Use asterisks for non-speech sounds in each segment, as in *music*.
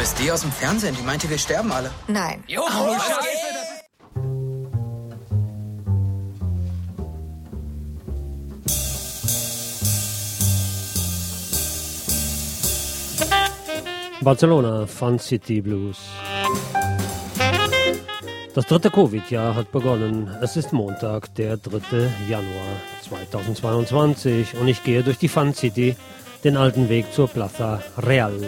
bist die aus dem Fernsehen, die meinte, wir sterben alle. Nein. Jo, oh, Scheiße. Barcelona, Fun City Blues. Das dritte Covid-Jahr hat begonnen. Es ist Montag, der 3. Januar 2022 und ich gehe durch die Fun City, den alten Weg zur Plaza Real.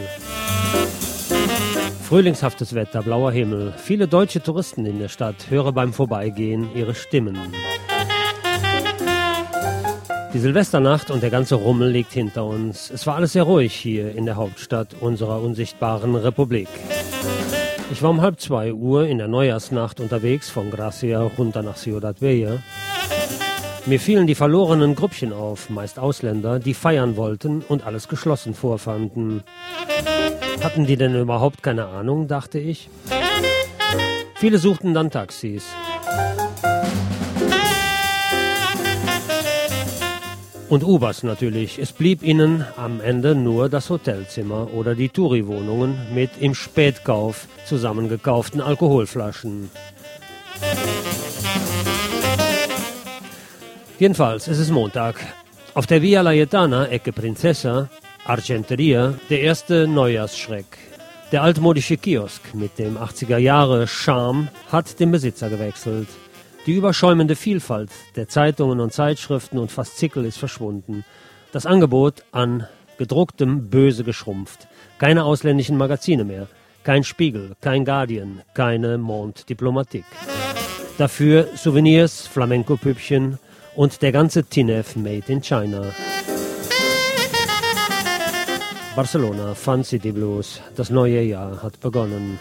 Frühlingshaftes Wetter, blauer Himmel, viele deutsche Touristen in der Stadt, höre beim Vorbeigehen ihre Stimmen. Die Silvesternacht und der ganze Rummel liegt hinter uns. Es war alles sehr ruhig hier in der Hauptstadt unserer unsichtbaren Republik. Ich war um halb zwei Uhr in der Neujahrsnacht unterwegs von Gracia runter nach Ciudad Bella. Mir fielen die verlorenen Grüppchen auf, meist Ausländer, die feiern wollten und alles geschlossen vorfanden. Hatten die denn überhaupt keine Ahnung, dachte ich. Viele suchten dann Taxis. Und Ubers natürlich. Es blieb ihnen am Ende nur das Hotelzimmer oder die Touri-Wohnungen mit im Spätkauf zusammengekauften Alkoholflaschen. Jedenfalls, es ist Montag. Auf der Via Laietana, Ecke Princesa, Argenteria, der erste Neujahrsschreck. Der altmodische Kiosk mit dem 80er Jahre Charme hat den Besitzer gewechselt. Die überschäumende Vielfalt der Zeitungen und Zeitschriften und Faszikel ist verschwunden. Das Angebot an gedrucktem böse geschrumpft. Keine ausländischen Magazine mehr. Kein Spiegel, kein Guardian, keine Monde Diplomatique. Dafür Souvenirs, Flamenco-Püppchen und der ganze Tinef made in China. Barcelona, Fun City Blues. Das neue Jahr hat begonnen.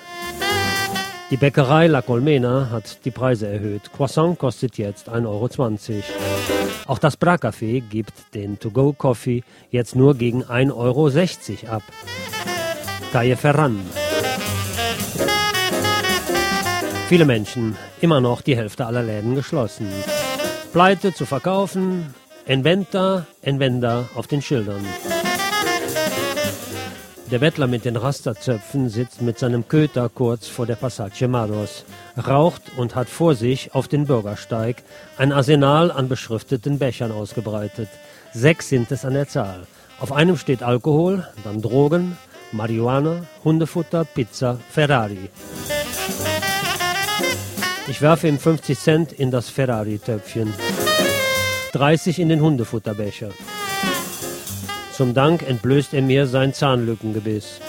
Die Bäckerei La Colmena hat die Preise erhöht. Croissant kostet jetzt 1,20 Euro. Auch das Bra-Café gibt den To-Go-Coffee jetzt nur gegen 1,60 Euro ab. Calle Ferran. Viele Menschen, immer noch die Hälfte aller Läden geschlossen. Pleite zu verkaufen, Enventa, Envenda auf den Schildern. Der Bettler mit den Rasterzöpfen sitzt mit seinem Köter kurz vor der Passage Maros, raucht und hat vor sich auf den Bürgersteig ein Arsenal an beschrifteten Bechern ausgebreitet. Sechs sind es an der Zahl. Auf einem steht Alkohol, dann Drogen, Marihuana, Hundefutter, Pizza, Ferrari. Ich werfe ihm 50 Cent in das Ferrari-Töpfchen, 30 in den Hundefutterbecher. Zum Dank entblößt er mir sein Zahnlückengebiss.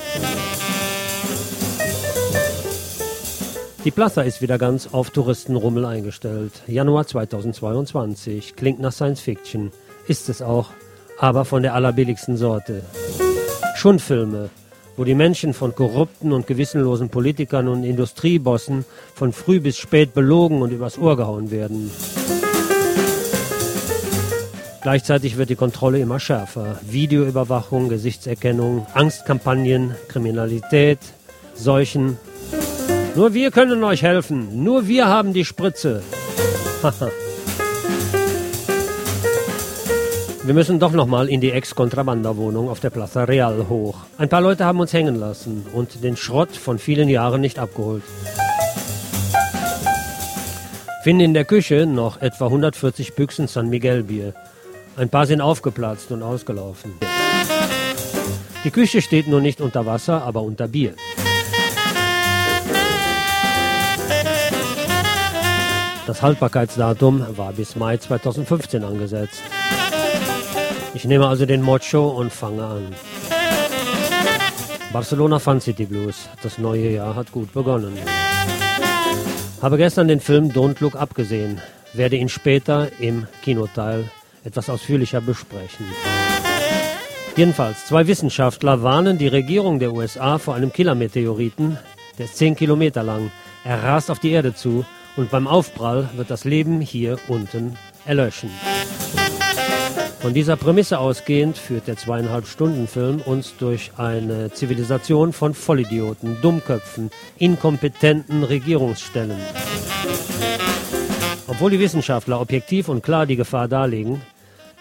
Die Plaza ist wieder ganz auf Touristenrummel eingestellt. Januar 2022 klingt nach Science Fiction. Ist es auch, aber von der allerbilligsten Sorte. Schundfilme, wo die Menschen von korrupten und gewissenlosen Politikern und Industriebossen von früh bis spät belogen und übers Ohr gehauen werden. Gleichzeitig wird die Kontrolle immer schärfer. Videoüberwachung, Gesichtserkennung, Angstkampagnen, Kriminalität, Seuchen. Nur wir können euch helfen. Nur wir haben die Spritze. *laughs* wir müssen doch noch mal in die Ex-Kontrabanderwohnung auf der Plaza Real hoch. Ein paar Leute haben uns hängen lassen und den Schrott von vielen Jahren nicht abgeholt. Finden in der Küche noch etwa 140 Büchsen San Miguel Bier. Ein paar sind aufgeplatzt und ausgelaufen. Die Küche steht nur nicht unter Wasser, aber unter Bier. Das Haltbarkeitsdatum war bis Mai 2015 angesetzt. Ich nehme also den Mocho und fange an. Barcelona Fun City Blues. Das neue Jahr hat gut begonnen. Habe gestern den Film Don't Look Up gesehen. Werde ihn später im Kinoteil etwas ausführlicher besprechen. Jedenfalls, zwei Wissenschaftler warnen die Regierung der USA vor einem Killermeteoriten, der ist 10 Kilometer lang. Er rast auf die Erde zu und beim Aufprall wird das Leben hier unten erlöschen. Von dieser Prämisse ausgehend führt der zweieinhalb Stunden Film uns durch eine Zivilisation von Vollidioten, Dummköpfen, inkompetenten Regierungsstellen. Obwohl die Wissenschaftler objektiv und klar die Gefahr darlegen,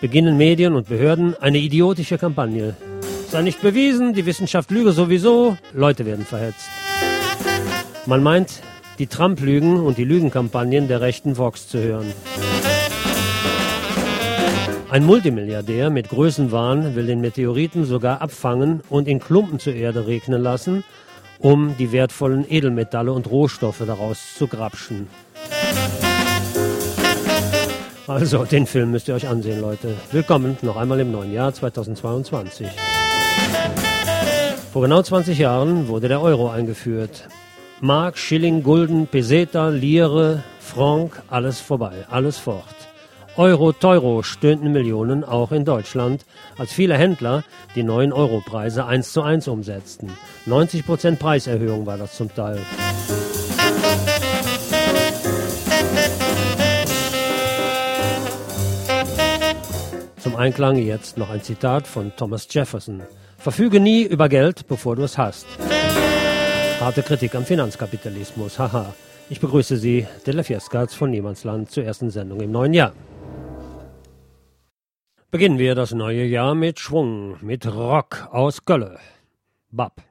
beginnen Medien und Behörden eine idiotische Kampagne. Sei nicht bewiesen, die Wissenschaft lüge sowieso, Leute werden verhetzt. Man meint, die Trump-Lügen und die Lügenkampagnen der rechten Vox zu hören. Ein Multimilliardär mit Größenwahn will den Meteoriten sogar abfangen und in Klumpen zur Erde regnen lassen, um die wertvollen Edelmetalle und Rohstoffe daraus zu grapschen. Also, den Film müsst ihr euch ansehen, Leute. Willkommen noch einmal im neuen Jahr 2022. Vor genau 20 Jahren wurde der Euro eingeführt. Mark, Schilling, Gulden, Peseta, Lire, Franc, alles vorbei, alles fort. Euro, Teuro stöhnten Millionen auch in Deutschland, als viele Händler die neuen Europreise eins zu eins umsetzten. 90% Preiserhöhung war das zum Teil. Zum Einklang jetzt noch ein Zitat von Thomas Jefferson. Verfüge nie über Geld, bevor du es hast. Harte Kritik am Finanzkapitalismus. Haha. Ich begrüße Sie, Della Fiescats von Niemandsland, zur ersten Sendung im neuen Jahr. Beginnen wir das neue Jahr mit Schwung, mit Rock aus Gölle. Bab.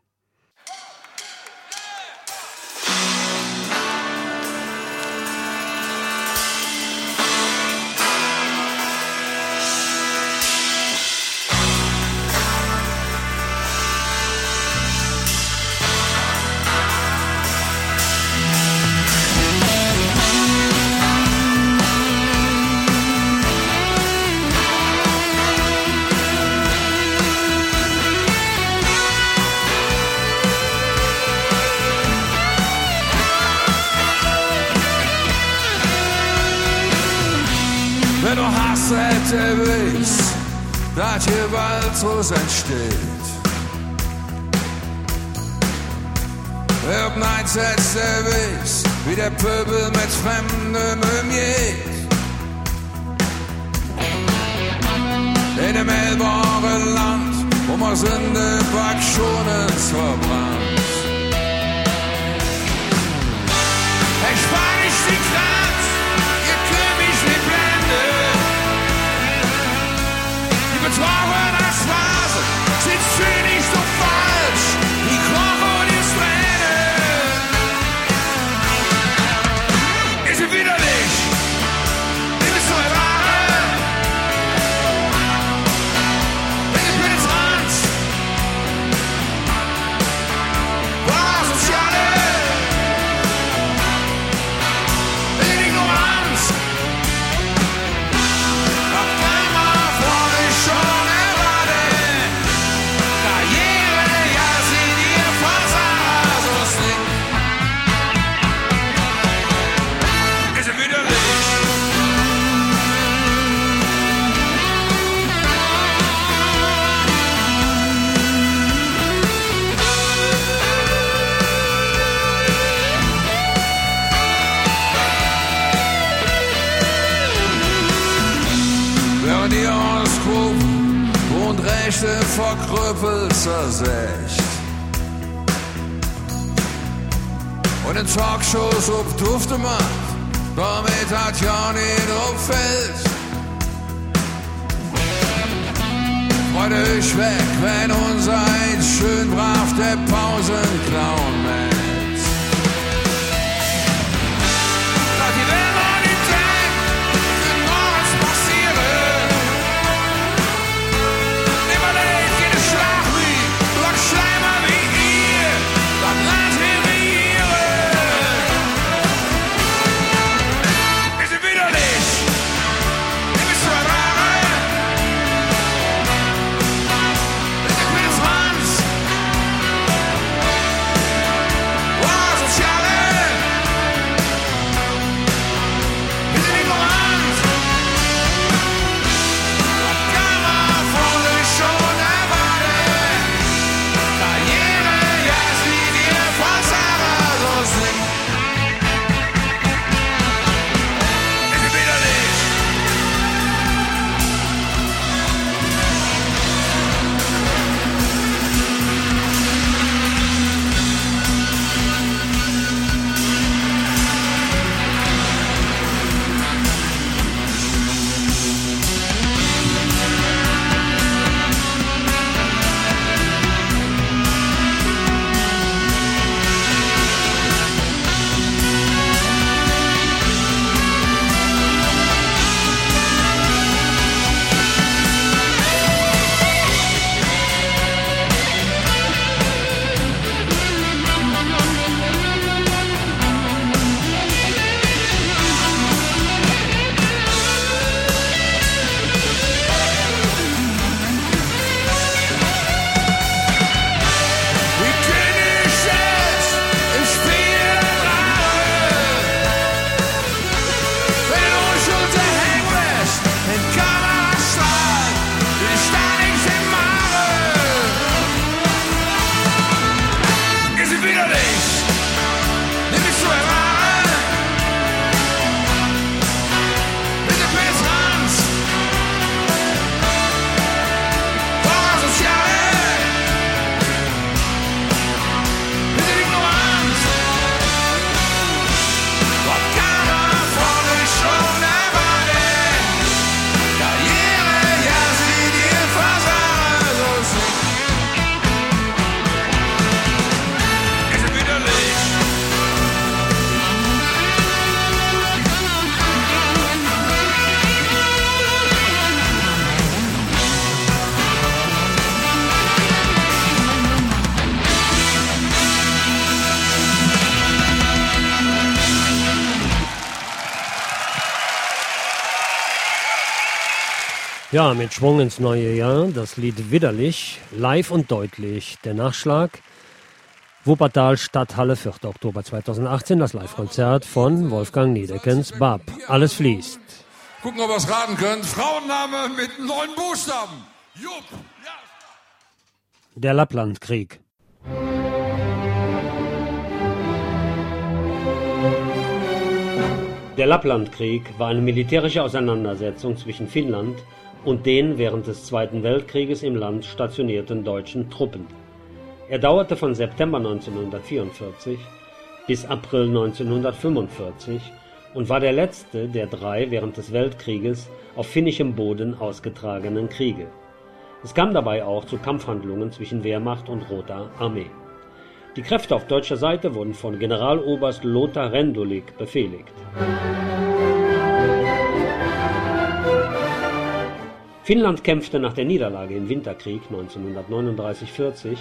Hätte willst, dass hier bald entsteht. Nein, setzt der Wiss, wie der Pöbel mit Fremdem umgeht. In dem elbaren Land, wo man Sünde Backschonen verbrannt. Ich spar nicht die Kraft, Ja, mit Schwung ins neue Jahr, das Lied Widderlich, live und deutlich. Der Nachschlag, Wuppertal Stadthalle, 4. Oktober 2018, das Live-Konzert von Wolfgang Niedeckens Bab. Alles fließt. Gucken, ob ihr es raten könnt. Frauenname mit neun Buchstaben. Jupp. Ja. Der Lapplandkrieg. Der Lapplandkrieg war eine militärische Auseinandersetzung zwischen Finnland und den während des Zweiten Weltkrieges im Land stationierten deutschen Truppen. Er dauerte von September 1944 bis April 1945 und war der letzte der drei während des Weltkrieges auf finnischem Boden ausgetragenen Kriege. Es kam dabei auch zu Kampfhandlungen zwischen Wehrmacht und Roter Armee. Die Kräfte auf deutscher Seite wurden von Generaloberst Lothar Rendulic befehligt. Finnland kämpfte nach der Niederlage im Winterkrieg 1939-40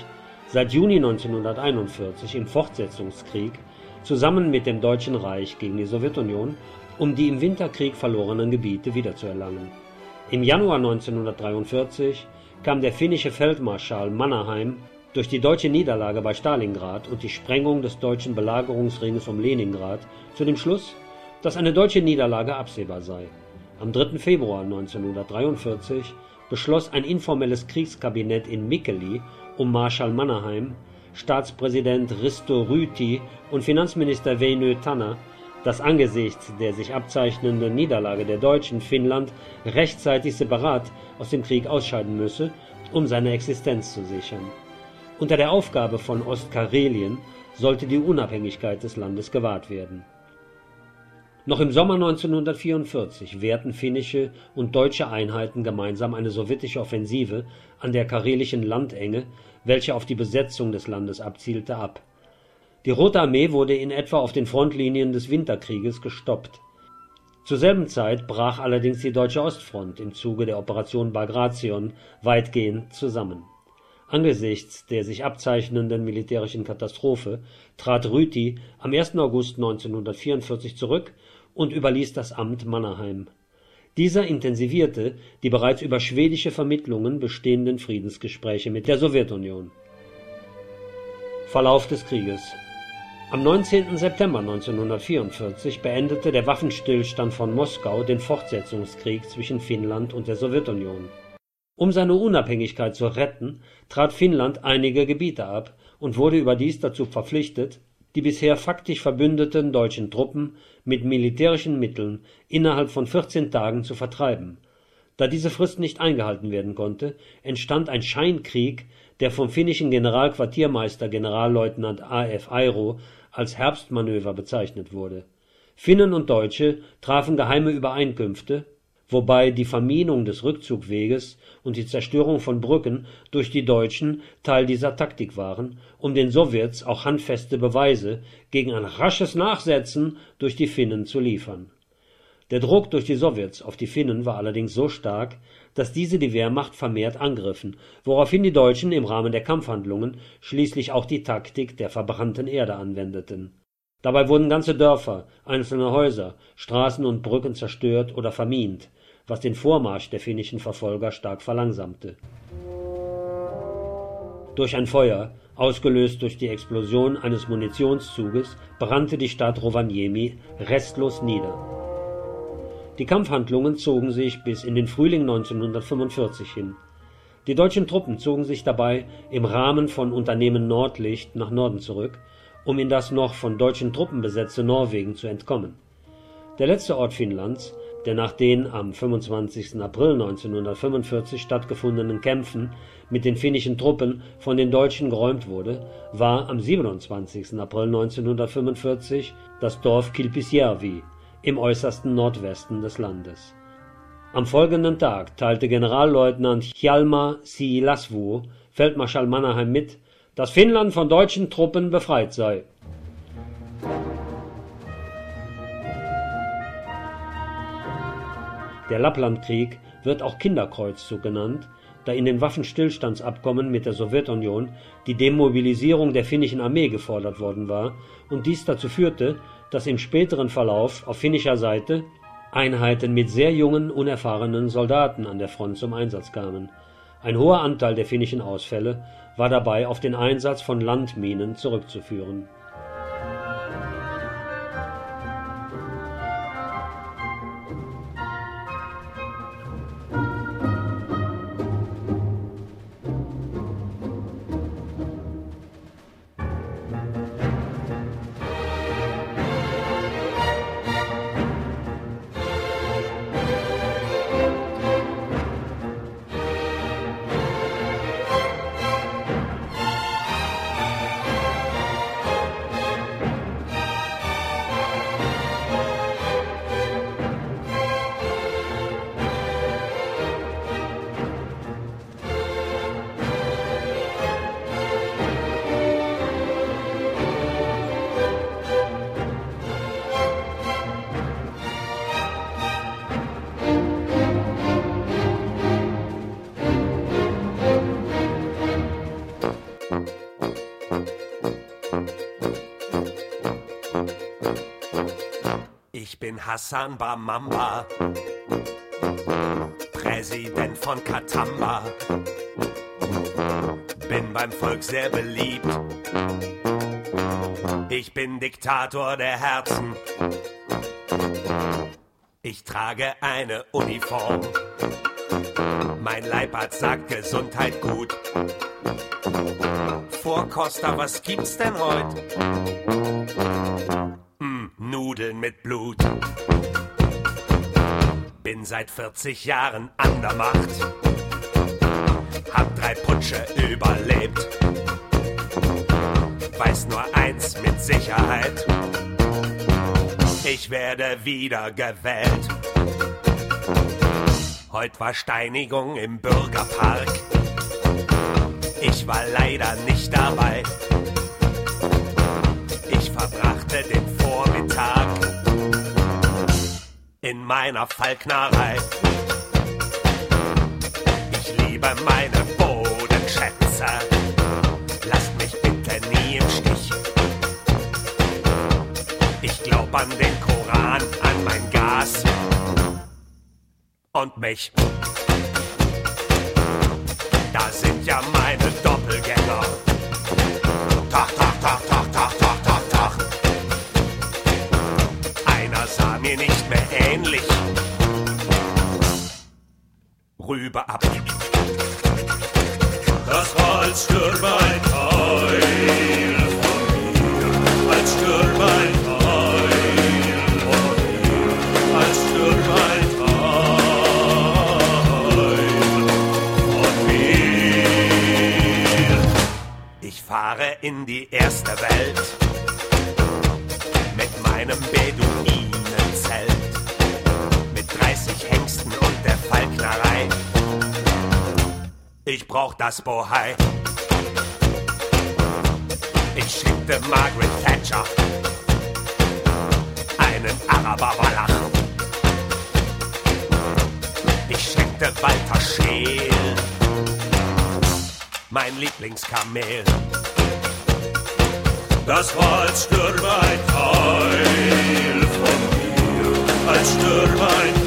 seit Juni 1941 im Fortsetzungskrieg zusammen mit dem Deutschen Reich gegen die Sowjetunion, um die im Winterkrieg verlorenen Gebiete wiederzuerlangen. Im Januar 1943 kam der finnische Feldmarschall Mannerheim durch die deutsche Niederlage bei Stalingrad und die Sprengung des deutschen Belagerungsringes um Leningrad zu dem Schluss, dass eine deutsche Niederlage absehbar sei. Am 3. Februar 1943 beschloss ein informelles Kriegskabinett in Mikkeli um Marschall Mannerheim, Staatspräsident Risto Ryti und Finanzminister Väinö Tanner, dass angesichts der sich abzeichnenden Niederlage der Deutschen Finnland rechtzeitig separat aus dem Krieg ausscheiden müsse, um seine Existenz zu sichern. Unter der Aufgabe von Ostkarelien sollte die Unabhängigkeit des Landes gewahrt werden noch im Sommer 1944 wehrten finnische und deutsche Einheiten gemeinsam eine sowjetische Offensive an der karelischen Landenge, welche auf die Besetzung des Landes abzielte, ab. Die Rote Armee wurde in etwa auf den Frontlinien des Winterkrieges gestoppt. Zur selben Zeit brach allerdings die deutsche Ostfront im Zuge der Operation Bagration weitgehend zusammen. Angesichts der sich abzeichnenden militärischen Katastrophe trat Rüti am 1. August 1944 zurück und überließ das Amt Mannerheim. Dieser intensivierte die bereits über schwedische Vermittlungen bestehenden Friedensgespräche mit der Sowjetunion. Verlauf des Krieges Am 19. September 1944 beendete der Waffenstillstand von Moskau den Fortsetzungskrieg zwischen Finnland und der Sowjetunion. Um seine Unabhängigkeit zu retten, trat Finnland einige Gebiete ab und wurde überdies dazu verpflichtet die bisher faktisch verbündeten deutschen Truppen mit militärischen Mitteln innerhalb von 14 Tagen zu vertreiben. Da diese Frist nicht eingehalten werden konnte, entstand ein Scheinkrieg, der vom finnischen Generalquartiermeister Generalleutnant A. F. Eiro als Herbstmanöver bezeichnet wurde. Finnen und Deutsche trafen geheime Übereinkünfte wobei die Verminung des Rückzugweges und die Zerstörung von Brücken durch die Deutschen Teil dieser Taktik waren, um den Sowjets auch handfeste Beweise gegen ein rasches Nachsetzen durch die Finnen zu liefern. Der Druck durch die Sowjets auf die Finnen war allerdings so stark, dass diese die Wehrmacht vermehrt angriffen, woraufhin die Deutschen im Rahmen der Kampfhandlungen schließlich auch die Taktik der verbrannten Erde anwendeten. Dabei wurden ganze Dörfer, einzelne Häuser, Straßen und Brücken zerstört oder vermint was den Vormarsch der finnischen Verfolger stark verlangsamte. Durch ein Feuer, ausgelöst durch die Explosion eines Munitionszuges, brannte die Stadt Rovaniemi restlos nieder. Die Kampfhandlungen zogen sich bis in den Frühling 1945 hin. Die deutschen Truppen zogen sich dabei im Rahmen von Unternehmen Nordlicht nach Norden zurück, um in das noch von deutschen Truppen besetzte Norwegen zu entkommen. Der letzte Ort Finnlands, der nach den am 25. April 1945 stattgefundenen Kämpfen mit den finnischen Truppen von den Deutschen geräumt wurde, war am 27. April 1945 das Dorf Kilpisjärvi im äußersten Nordwesten des Landes. Am folgenden Tag teilte Generalleutnant Hjalmar Siilasvuo Feldmarschall Mannerheim mit, dass Finnland von deutschen Truppen befreit sei Der Lapplandkrieg wird auch Kinderkreuzzug genannt, da in den Waffenstillstandsabkommen mit der Sowjetunion die Demobilisierung der finnischen Armee gefordert worden war und dies dazu führte, dass im späteren Verlauf auf finnischer Seite Einheiten mit sehr jungen, unerfahrenen Soldaten an der Front zum Einsatz kamen. Ein hoher Anteil der finnischen Ausfälle war dabei auf den Einsatz von Landminen zurückzuführen. Hassan Bamamba, Präsident von Katamba. Bin beim Volk sehr beliebt. Ich bin Diktator der Herzen. Ich trage eine Uniform. Mein Leibarzt sagt Gesundheit gut. Vor Costa, was gibt's denn heute? Mit Blut. Bin seit 40 Jahren an der Macht. Hab drei Putsche überlebt. Weiß nur eins mit Sicherheit. Ich werde wieder gewählt. Heute war Steinigung im Bürgerpark. Ich war leider nicht dabei. Ich verbrachte den Vormittag in meiner Fallknarrei. Ich liebe meine Bodenschätze. Lasst mich bitte nie im Stich. Ich glaub an den Koran, an mein Gas und mich. Da sind ja meine Rübe ab. Das war als brauch das Bohai. Ich schickte Margaret Thatcher einen Araber-Wallach. Ich schenkte Walter Scheel mein Lieblingskamel. Das war als stürbe ein Teil von mir, als stürbe ein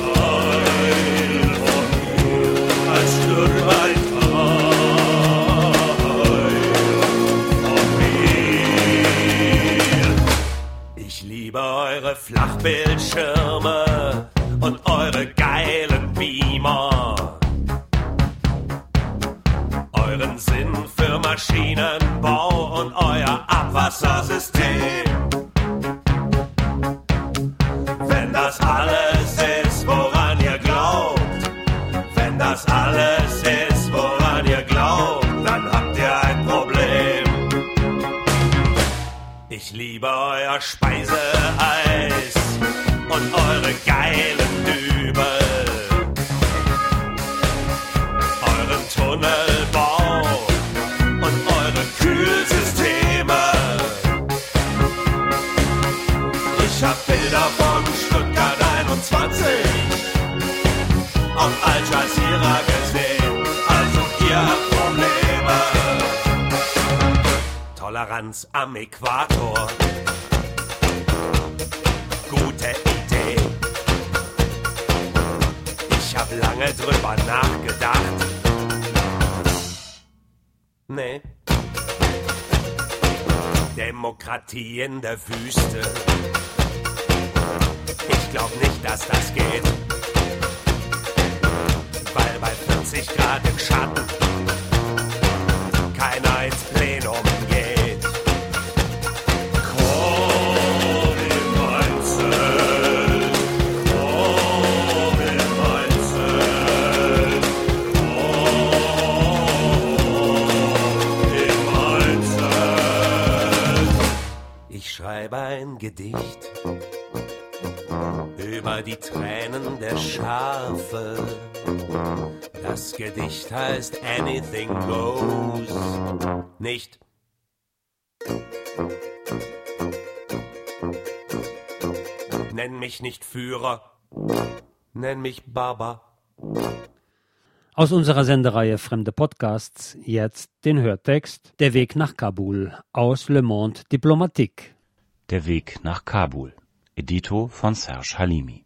eure in der Wüste. Heißt Anything Goes. Nicht Nenn mich nicht Führer, nenn mich Baba. Aus unserer Sendereihe Fremde Podcasts jetzt den Hörtext Der Weg nach Kabul aus Le Monde Diplomatique. Der Weg nach Kabul. Edito von Serge Halimi.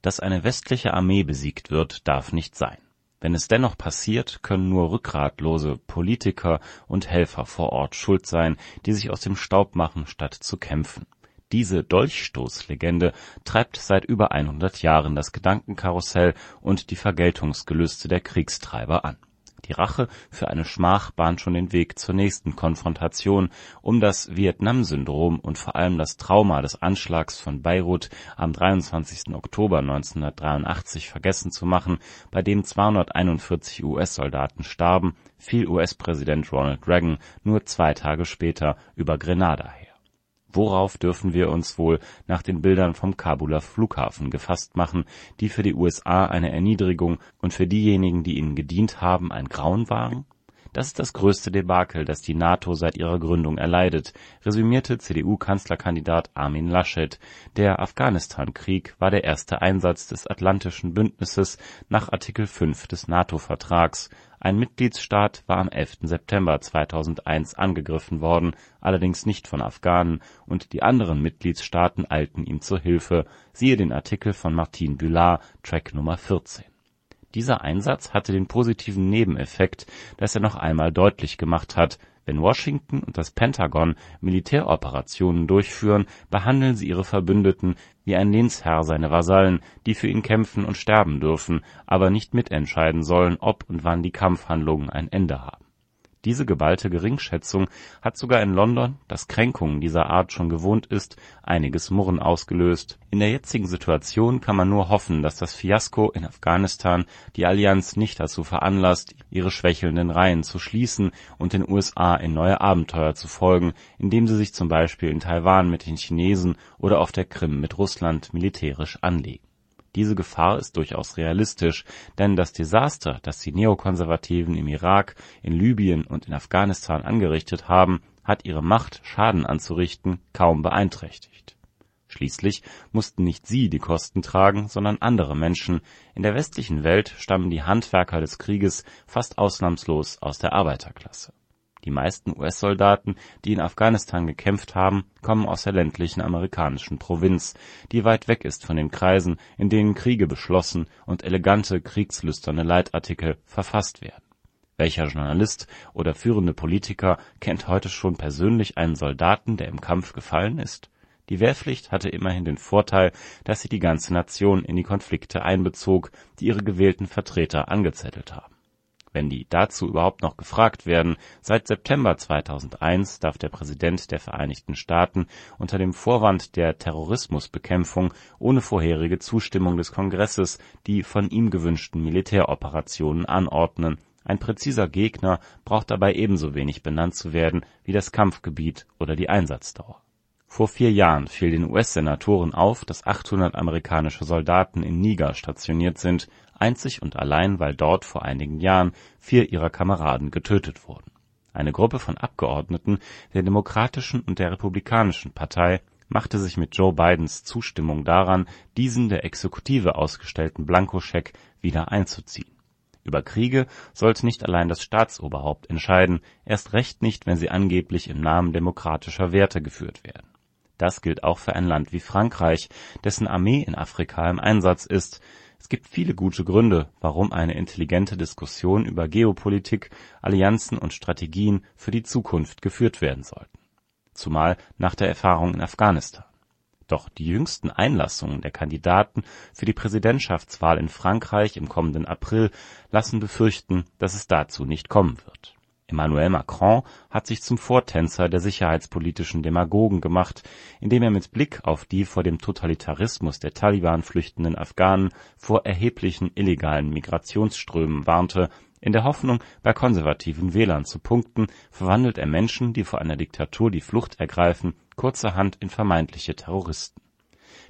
Dass eine westliche Armee besiegt wird, darf nicht sein. Wenn es dennoch passiert, können nur rückgratlose Politiker und Helfer vor Ort schuld sein, die sich aus dem Staub machen, statt zu kämpfen. Diese Dolchstoßlegende treibt seit über 100 Jahren das Gedankenkarussell und die Vergeltungsgelüste der Kriegstreiber an. Die Rache für eine Schmach bahnt schon den Weg zur nächsten Konfrontation, um das Vietnam-Syndrom und vor allem das Trauma des Anschlags von Beirut am 23. Oktober 1983 vergessen zu machen, bei dem 241 US-Soldaten starben, fiel US-Präsident Ronald Reagan nur zwei Tage später über Grenada. Worauf dürfen wir uns wohl nach den Bildern vom Kabuler Flughafen gefasst machen, die für die USA eine Erniedrigung und für diejenigen, die ihnen gedient haben, ein Grauen waren? Das ist das größte Debakel, das die NATO seit ihrer Gründung erleidet, resümierte CDU-Kanzlerkandidat Armin Laschet. Der Afghanistan-Krieg war der erste Einsatz des Atlantischen Bündnisses nach Artikel 5 des NATO-Vertrags. Ein Mitgliedsstaat war am 11. September 2001 angegriffen worden, allerdings nicht von Afghanen, und die anderen Mitgliedstaaten eilten ihm zur Hilfe. Siehe den Artikel von Martin Bühlard, Track Nummer 14. Dieser Einsatz hatte den positiven Nebeneffekt, dass er noch einmal deutlich gemacht hat, wenn Washington und das Pentagon Militäroperationen durchführen, behandeln sie ihre Verbündeten wie ein Lehnsherr seine Vasallen, die für ihn kämpfen und sterben dürfen, aber nicht mitentscheiden sollen, ob und wann die Kampfhandlungen ein Ende haben diese geballte Geringschätzung hat sogar in London, das Kränkungen dieser Art schon gewohnt ist, einiges Murren ausgelöst. In der jetzigen Situation kann man nur hoffen, dass das Fiasko in Afghanistan die Allianz nicht dazu veranlasst, ihre schwächelnden Reihen zu schließen und den USA in neue Abenteuer zu folgen, indem sie sich zum Beispiel in Taiwan mit den Chinesen oder auf der Krim mit Russland militärisch anlegen diese Gefahr ist durchaus realistisch, denn das Desaster, das die Neokonservativen im Irak, in Libyen und in Afghanistan angerichtet haben, hat ihre Macht, Schaden anzurichten, kaum beeinträchtigt. Schließlich mussten nicht sie die Kosten tragen, sondern andere Menschen. In der westlichen Welt stammen die Handwerker des Krieges fast ausnahmslos aus der Arbeiterklasse die meisten US-Soldaten, die in Afghanistan gekämpft haben, kommen aus der ländlichen amerikanischen Provinz, die weit weg ist von den Kreisen, in denen Kriege beschlossen und elegante, kriegslüsterne Leitartikel verfasst werden. Welcher Journalist oder führende Politiker kennt heute schon persönlich einen Soldaten, der im Kampf gefallen ist? Die Wehrpflicht hatte immerhin den Vorteil, dass sie die ganze Nation in die Konflikte einbezog, die ihre gewählten Vertreter angezettelt haben wenn die dazu überhaupt noch gefragt werden. Seit September 2001 darf der Präsident der Vereinigten Staaten unter dem Vorwand der Terrorismusbekämpfung ohne vorherige Zustimmung des Kongresses die von ihm gewünschten Militäroperationen anordnen. Ein präziser Gegner braucht dabei ebenso wenig benannt zu werden wie das Kampfgebiet oder die Einsatzdauer. Vor vier Jahren fiel den US-Senatoren auf, dass 800 amerikanische Soldaten in Niger stationiert sind einzig und allein weil dort vor einigen Jahren vier ihrer Kameraden getötet wurden. Eine Gruppe von Abgeordneten der Demokratischen und der Republikanischen Partei machte sich mit Joe Bidens Zustimmung daran, diesen der Exekutive ausgestellten Blankoscheck wieder einzuziehen. Über Kriege sollte nicht allein das Staatsoberhaupt entscheiden, erst recht nicht, wenn sie angeblich im Namen demokratischer Werte geführt werden. Das gilt auch für ein Land wie Frankreich, dessen Armee in Afrika im Einsatz ist, Es gibt viele gute Gründe, warum eine intelligente Diskussion über Geopolitik, Allianzen und Strategien für die Zukunft geführt werden sollten. Zumal nach der Erfahrung in Afghanistan. Doch die jüngsten Einlassungen der Kandidaten für die Präsidentschaftswahl in Frankreich im kommenden April lassen befürchten, dass es dazu nicht kommen wird Emmanuel Macron hat sich zum Vortänzer der sicherheitspolitischen Demagogen gemacht, indem er mit Blick auf die vor dem Totalitarismus der Taliban flüchtenden Afghanen vor erheblichen illegalen Migrationsströmen warnte. In der Hoffnung, bei konservativen Wählern zu punkten, verwandelt er Menschen, die vor einer Diktatur die Flucht ergreifen, kurzerhand in vermeintliche Terroristen.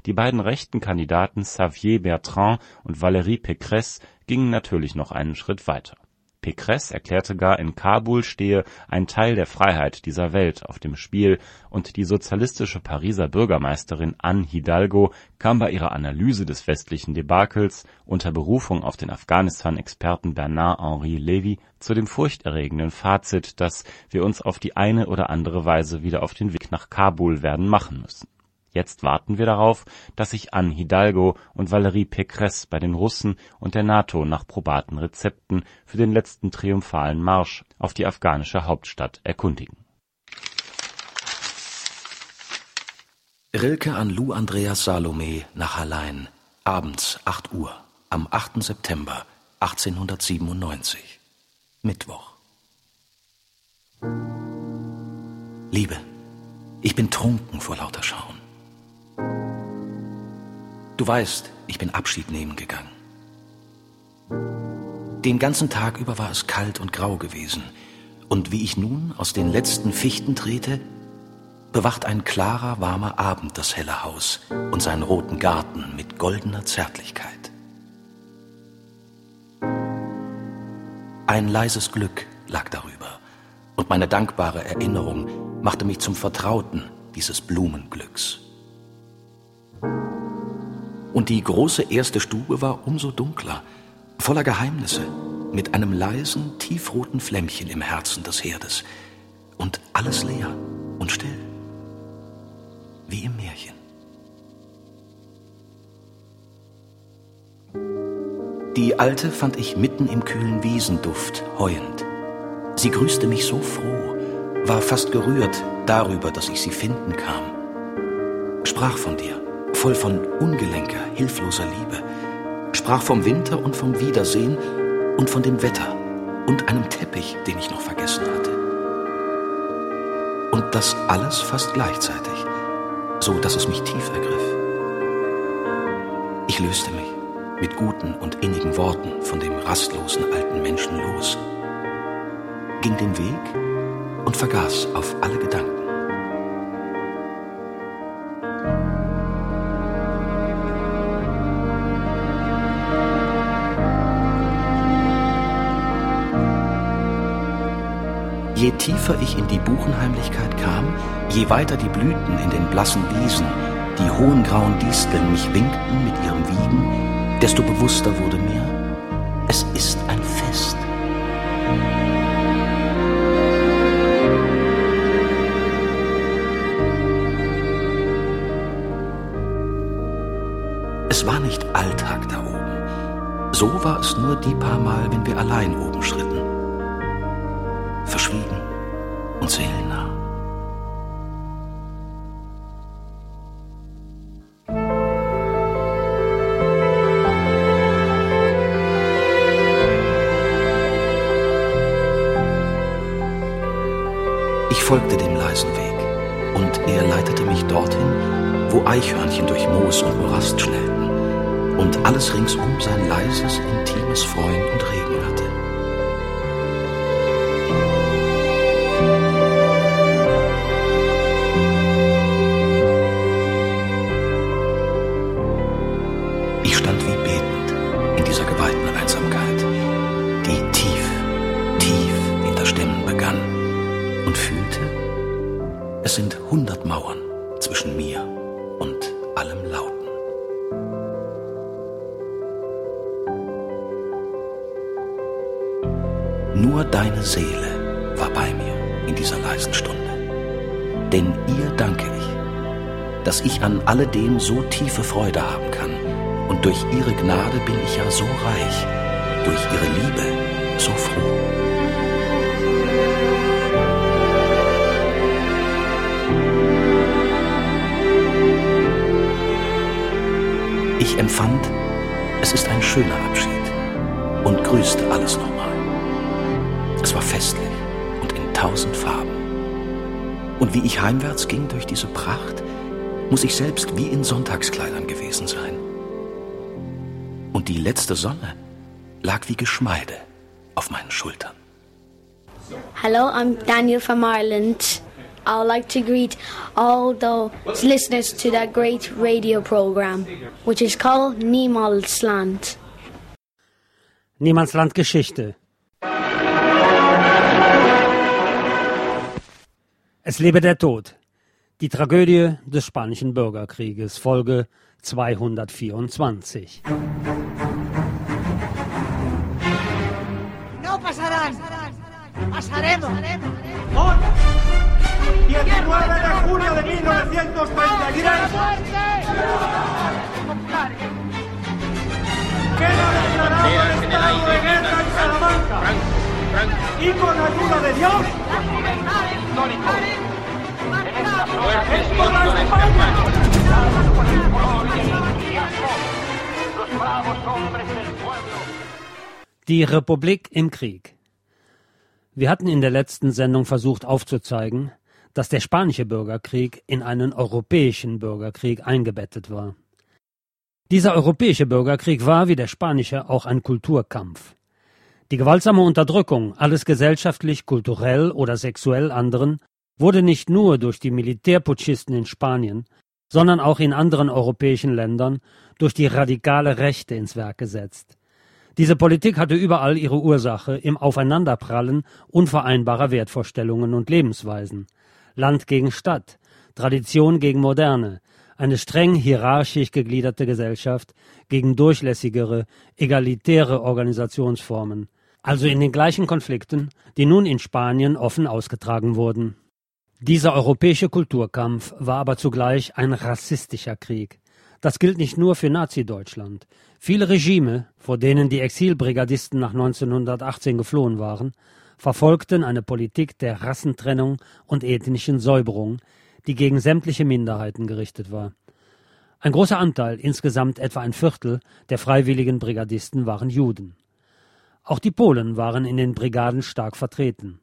Die beiden rechten Kandidaten Xavier Bertrand und Valérie Pécresse gingen natürlich noch einen Schritt weiter Pécresse erklärte gar, in Kabul stehe ein Teil der Freiheit dieser Welt auf dem Spiel, und die sozialistische Pariser Bürgermeisterin Anne Hidalgo kam bei ihrer Analyse des westlichen Debakels unter Berufung auf den Afghanistan-Experten Bernard-Henri Lévy zu dem furchterregenden Fazit, dass wir uns auf die eine oder andere Weise wieder auf den Weg nach Kabul werden machen müssen Jetzt warten wir darauf, dass sich Anne Hidalgo und Valérie Pécresse bei den Russen und der NATO nach probaten Rezepten für den letzten triumphalen Marsch auf die afghanische Hauptstadt erkundigen. Rilke an Lou Andreas Salome nach Hallein, abends 8 Uhr, am 8. September 1897, Mittwoch. Liebe, ich bin trunken vor lauter Schauen. Du weißt, ich bin Abschied nehmen gegangen. Den ganzen Tag über war es kalt und grau gewesen, und wie ich nun aus den letzten Fichten trete, bewacht ein klarer, warmer Abend das helle Haus und seinen roten Garten mit goldener Zärtlichkeit. Ein leises Glück lag darüber, und meine dankbare Erinnerung machte mich zum Vertrauten dieses Blumenglücks. Und die große erste Stube war umso dunkler, voller Geheimnisse, mit einem leisen, tiefroten Flämmchen im Herzen des Herdes. Und alles leer und still, wie im Märchen. Die Alte fand ich mitten im kühlen Wiesenduft heuend. Sie grüßte mich so froh, war fast gerührt darüber, dass ich sie finden kam. Sprach von dir voll von ungelenker, hilfloser Liebe, sprach vom Winter und vom Wiedersehen und von dem Wetter und einem Teppich, den ich noch vergessen hatte. Und das alles fast gleichzeitig, so dass es mich tief ergriff. Ich löste mich mit guten und innigen Worten von dem rastlosen alten Menschen los, ging den Weg und vergaß auf alle Gedanken. Je tiefer ich in die Buchenheimlichkeit kam, je weiter die Blüten in den blassen Wiesen, die hohen grauen Disteln mich winkten mit ihrem Wiegen, desto bewusster wurde mir, es ist ein Fest. Es war nicht Alltag da oben. So war es nur die paar Mal, wenn wir allein oben schritten folgte dem leisen Weg, und er leitete mich dorthin, wo Eichhörnchen durch Moos und Morast schnellten, und alles ringsum sein leises, intimes Freuen und Regen so tiefe Freude haben kann und Durch ihre Gnade bin ich ja so reich, durch ihre Liebe so froh. Ich empfand, es ist ein schöner Abschied und grüßte alles nochmal. Es war festlich und in tausend Farben. Und wie ich heimwärts ging durch diese Pracht, muss ich selbst wie in Sonntagskleidern gewesen sein. Und die letzte Sonne lag wie Geschmeide auf meinen Schultern. Hello, I'm Daniel from Ireland. I would like to greet all the listeners to that great radio program, which is called Niemalsland. Niemandsland Geschichte. Es lebe der Tod. Die Tragödie des Spanischen Bürgerkrieges, Folge 224. No pasarán. Pasaremos. 19 de junio de 1933. Queda declarado el estado de guerra en Salamanca. Y con ayuda de Dios. Die Republik im Krieg. Wir hatten in der letzten Sendung versucht aufzuzeigen, dass der spanische Bürgerkrieg in einen europäischen Bürgerkrieg eingebettet war. Dieser europäische Bürgerkrieg war wie der spanische auch ein Kulturkampf. Die gewaltsame Unterdrückung alles gesellschaftlich, kulturell oder sexuell anderen wurde nicht nur durch die Militärputschisten in Spanien, sondern auch in anderen europäischen Ländern durch die radikale Rechte ins Werk gesetzt. Diese Politik hatte überall ihre Ursache im Aufeinanderprallen unvereinbarer Wertvorstellungen und Lebensweisen. Land gegen Stadt, Tradition gegen Moderne, eine streng hierarchisch gegliederte Gesellschaft gegen durchlässigere, egalitäre Organisationsformen, also in den gleichen Konflikten, die nun in Spanien offen ausgetragen wurden. Dieser europäische Kulturkampf war aber zugleich ein rassistischer Krieg. Das gilt nicht nur für Nazi-Deutschland. Viele Regime, vor denen die Exilbrigadisten nach 1918 geflohen waren, verfolgten eine Politik der Rassentrennung und ethnischen Säuberung, die gegen sämtliche Minderheiten gerichtet war. Ein großer Anteil, insgesamt etwa ein Viertel, der freiwilligen Brigadisten waren Juden. Auch die Polen waren in den Brigaden stark vertreten.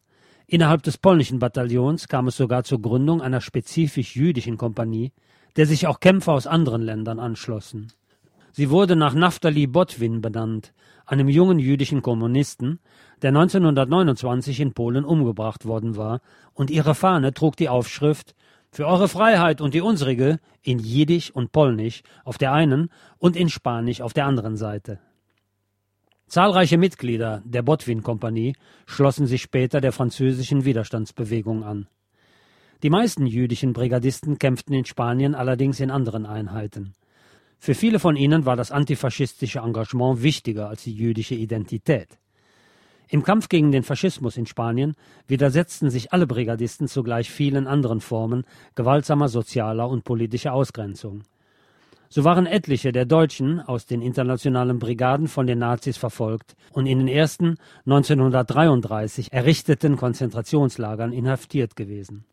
Innerhalb des polnischen Bataillons kam es sogar zur Gründung einer spezifisch jüdischen Kompanie, der sich auch Kämpfer aus anderen Ländern anschlossen. Sie wurde nach Naftali Botwin benannt, einem jungen jüdischen Kommunisten, der 1929 in Polen umgebracht worden war, und ihre Fahne trug die Aufschrift Für eure Freiheit und die unsrige in Jiddisch und Polnisch auf der einen und in Spanisch auf der anderen Seite. Zahlreiche Mitglieder der Botwin-Kompanie schlossen sich später der französischen Widerstandsbewegung an. Die meisten jüdischen Brigadisten kämpften in Spanien allerdings in anderen Einheiten. Für viele von ihnen war das antifaschistische Engagement wichtiger als die jüdische Identität. Im Kampf gegen den Faschismus in Spanien widersetzten sich alle Brigadisten zugleich vielen anderen Formen gewaltsamer sozialer und politischer Ausgrenzung. So waren etliche der Deutschen aus den internationalen Brigaden von den Nazis verfolgt und in den ersten 1933 errichteten Konzentrationslagern inhaftiert gewesen.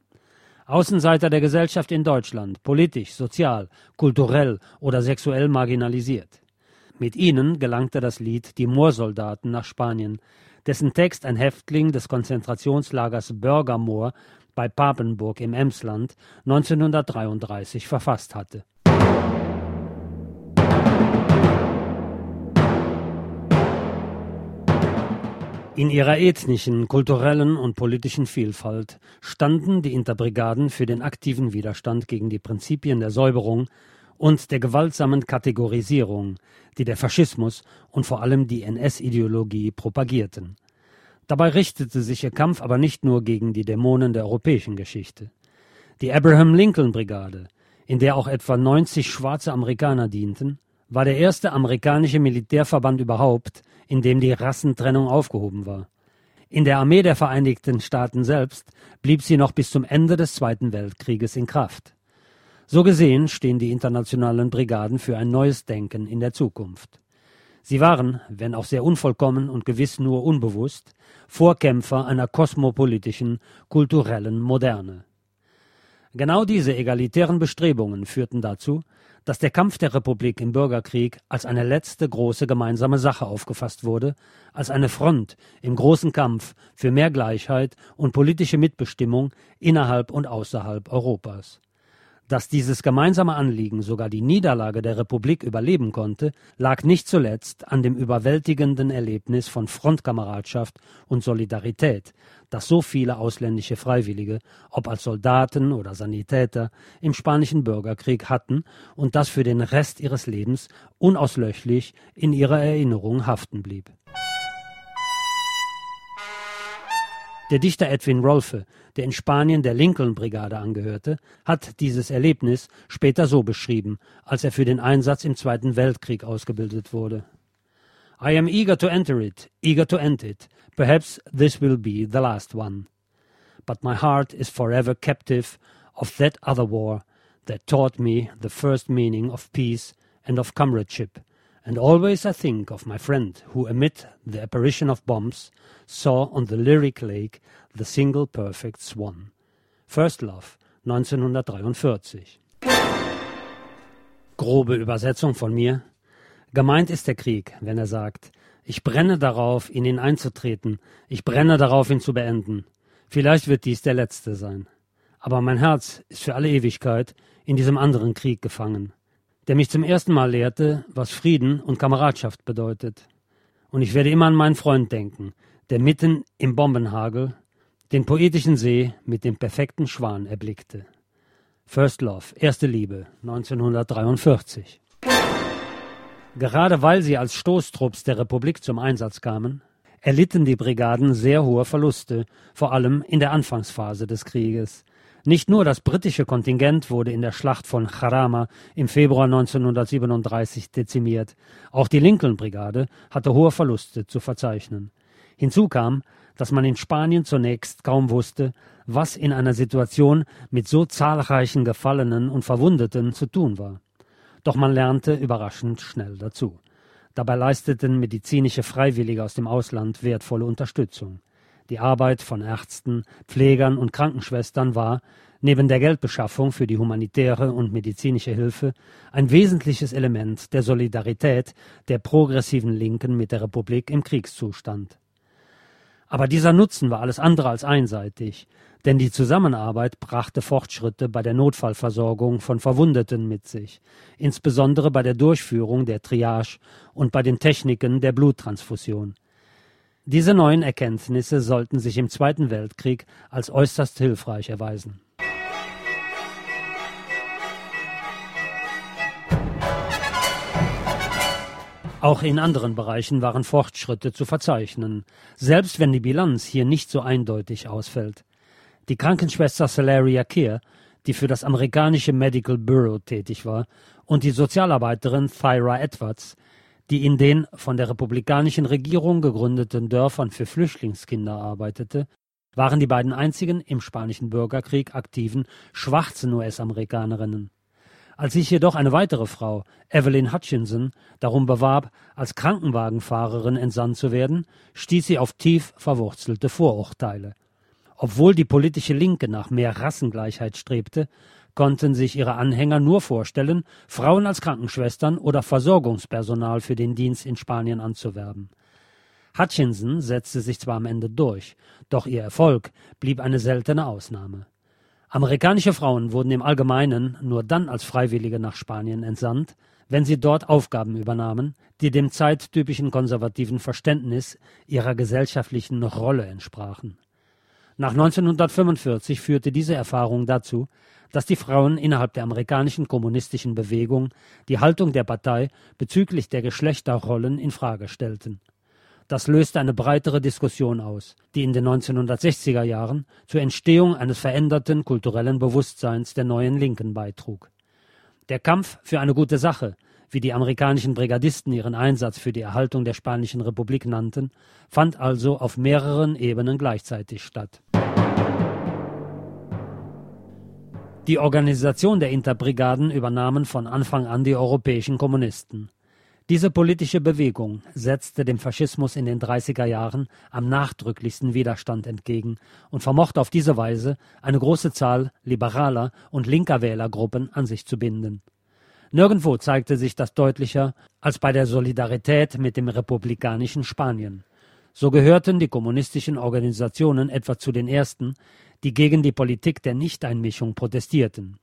Außenseiter der Gesellschaft in Deutschland, politisch, sozial, kulturell oder sexuell marginalisiert. Mit ihnen gelangte das Lied Die Moorsoldaten nach Spanien, dessen Text ein Häftling des Konzentrationslagers Bürgermoor bei Papenburg im Emsland 1933 verfasst hatte. In ihrer ethnischen, kulturellen und politischen Vielfalt standen die Interbrigaden für den aktiven Widerstand gegen die Prinzipien der Säuberung und der gewaltsamen Kategorisierung, die der Faschismus und vor allem die NS-Ideologie propagierten. Dabei richtete sich ihr Kampf aber nicht nur gegen die Dämonen der europäischen Geschichte. Die Abraham Lincoln Brigade, in der auch etwa 90 schwarze Amerikaner dienten, war der erste amerikanische Militärverband überhaupt, in dem die Rassentrennung aufgehoben war. In der Armee der Vereinigten Staaten selbst blieb sie noch bis zum Ende des Zweiten Weltkrieges in Kraft. So gesehen stehen die internationalen Brigaden für ein neues Denken in der Zukunft. Sie waren, wenn auch sehr unvollkommen und gewiss nur unbewusst, Vorkämpfer einer kosmopolitischen, kulturellen Moderne. Genau diese egalitären Bestrebungen führten dazu, dass der Kampf der Republik im Bürgerkrieg als eine letzte große gemeinsame Sache aufgefasst wurde, als eine Front im großen Kampf für mehr Gleichheit und politische Mitbestimmung innerhalb und außerhalb Europas. Dass dieses gemeinsame Anliegen sogar die Niederlage der Republik überleben konnte, lag nicht zuletzt an dem überwältigenden Erlebnis von Frontkameradschaft und Solidarität, das so viele ausländische Freiwillige, ob als Soldaten oder Sanitäter, im spanischen Bürgerkrieg hatten und das für den Rest ihres Lebens unauslöschlich in ihrer Erinnerung haften blieb. Der Dichter Edwin Rolfe, der in Spanien der Lincoln-Brigade angehörte, hat dieses Erlebnis später so beschrieben, als er für den Einsatz im Zweiten Weltkrieg ausgebildet wurde. I am eager to enter it, eager to end it. Perhaps this will be the last one. But my heart is forever captive of that other war that taught me the first meaning of peace and of comradeship, and always I think of my friend who, amid the apparition of bombs, saw on the lyric lake the single perfect swan. First Love, 1943. Grobe Übersetzung von mir. Gemeint ist der Krieg, wenn er sagt, ich brenne darauf, in ihn einzutreten, ich brenne darauf, ihn zu beenden. Vielleicht wird dies der letzte sein. Aber mein Herz ist für alle Ewigkeit in diesem anderen Krieg gefangen der mich zum ersten Mal lehrte, was Frieden und Kameradschaft bedeutet. Und ich werde immer an meinen Freund denken, der mitten im Bombenhagel den poetischen See mit dem perfekten Schwan erblickte. First Love, erste Liebe, 1943. Gerade weil sie als Stoßtrupps der Republik zum Einsatz kamen, erlitten die Brigaden sehr hohe Verluste, vor allem in der Anfangsphase des Krieges, nicht nur das britische Kontingent wurde in der Schlacht von Jarama im Februar 1937 dezimiert, auch die Lincoln-Brigade hatte hohe Verluste zu verzeichnen. Hinzu kam, dass man in Spanien zunächst kaum wusste, was in einer Situation mit so zahlreichen Gefallenen und Verwundeten zu tun war. Doch man lernte überraschend schnell dazu. Dabei leisteten medizinische Freiwillige aus dem Ausland wertvolle Unterstützung. Die Arbeit von Ärzten, Pflegern und Krankenschwestern war, neben der Geldbeschaffung für die humanitäre und medizinische Hilfe, ein wesentliches Element der Solidarität der progressiven Linken mit der Republik im Kriegszustand. Aber dieser Nutzen war alles andere als einseitig, denn die Zusammenarbeit brachte Fortschritte bei der Notfallversorgung von Verwundeten mit sich, insbesondere bei der Durchführung der Triage und bei den Techniken der Bluttransfusion. Diese neuen Erkenntnisse sollten sich im Zweiten Weltkrieg als äußerst hilfreich erweisen. Auch in anderen Bereichen waren Fortschritte zu verzeichnen, selbst wenn die Bilanz hier nicht so eindeutig ausfällt. Die Krankenschwester Celeria Keir, die für das amerikanische Medical Bureau tätig war, und die Sozialarbeiterin Thyra Edwards, die in den von der republikanischen Regierung gegründeten Dörfern für Flüchtlingskinder arbeitete, waren die beiden einzigen im Spanischen Bürgerkrieg aktiven schwarzen US-Amerikanerinnen. Als sich jedoch eine weitere Frau, Evelyn Hutchinson, darum bewarb, als Krankenwagenfahrerin entsandt zu werden, stieß sie auf tief verwurzelte Vorurteile. Obwohl die politische Linke nach mehr Rassengleichheit strebte, konnten sich ihre Anhänger nur vorstellen, Frauen als Krankenschwestern oder Versorgungspersonal für den Dienst in Spanien anzuwerben. Hutchinson setzte sich zwar am Ende durch, doch ihr Erfolg blieb eine seltene Ausnahme. Amerikanische Frauen wurden im Allgemeinen nur dann als Freiwillige nach Spanien entsandt, wenn sie dort Aufgaben übernahmen, die dem zeittypischen konservativen Verständnis ihrer gesellschaftlichen Rolle entsprachen. Nach 1945 führte diese Erfahrung dazu, dass die Frauen innerhalb der amerikanischen kommunistischen Bewegung die Haltung der Partei bezüglich der Geschlechterrollen in Frage stellten. Das löste eine breitere Diskussion aus, die in den 1960er Jahren zur Entstehung eines veränderten kulturellen Bewusstseins der neuen Linken beitrug. Der Kampf für eine gute Sache, wie die amerikanischen Brigadisten ihren Einsatz für die Erhaltung der Spanischen Republik nannten, fand also auf mehreren Ebenen gleichzeitig statt. Die Organisation der Interbrigaden übernahmen von Anfang an die europäischen Kommunisten. Diese politische Bewegung setzte dem Faschismus in den 30er Jahren am nachdrücklichsten Widerstand entgegen und vermochte auf diese Weise eine große Zahl liberaler und linker Wählergruppen an sich zu binden. Nirgendwo zeigte sich das deutlicher als bei der Solidarität mit dem republikanischen Spanien. So gehörten die kommunistischen Organisationen etwa zu den ersten, die gegen die Politik der Nichteinmischung protestierten.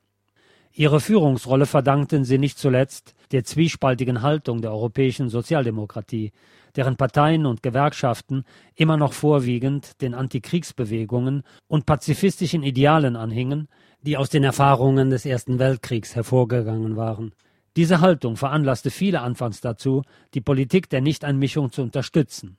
Ihre Führungsrolle verdankten sie nicht zuletzt der zwiespaltigen Haltung der europäischen Sozialdemokratie, deren Parteien und Gewerkschaften immer noch vorwiegend den Antikriegsbewegungen und pazifistischen Idealen anhingen, die aus den Erfahrungen des Ersten Weltkriegs hervorgegangen waren. Diese Haltung veranlasste viele anfangs dazu, die Politik der Nichteinmischung zu unterstützen.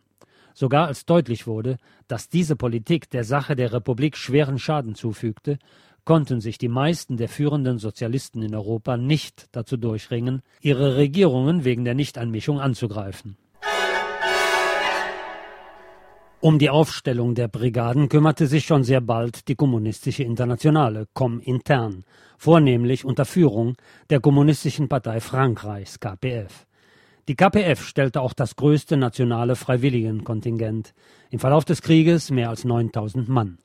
Sogar als deutlich wurde, dass diese Politik der Sache der Republik schweren Schaden zufügte, konnten sich die meisten der führenden Sozialisten in Europa nicht dazu durchringen, ihre Regierungen wegen der Nichteinmischung anzugreifen. Um die Aufstellung der Brigaden kümmerte sich schon sehr bald die kommunistische Internationale Comintern, vornehmlich unter Führung der Kommunistischen Partei Frankreichs KPF. Die KPF stellte auch das größte nationale Freiwilligenkontingent, im Verlauf des Krieges mehr als 9000 Mann.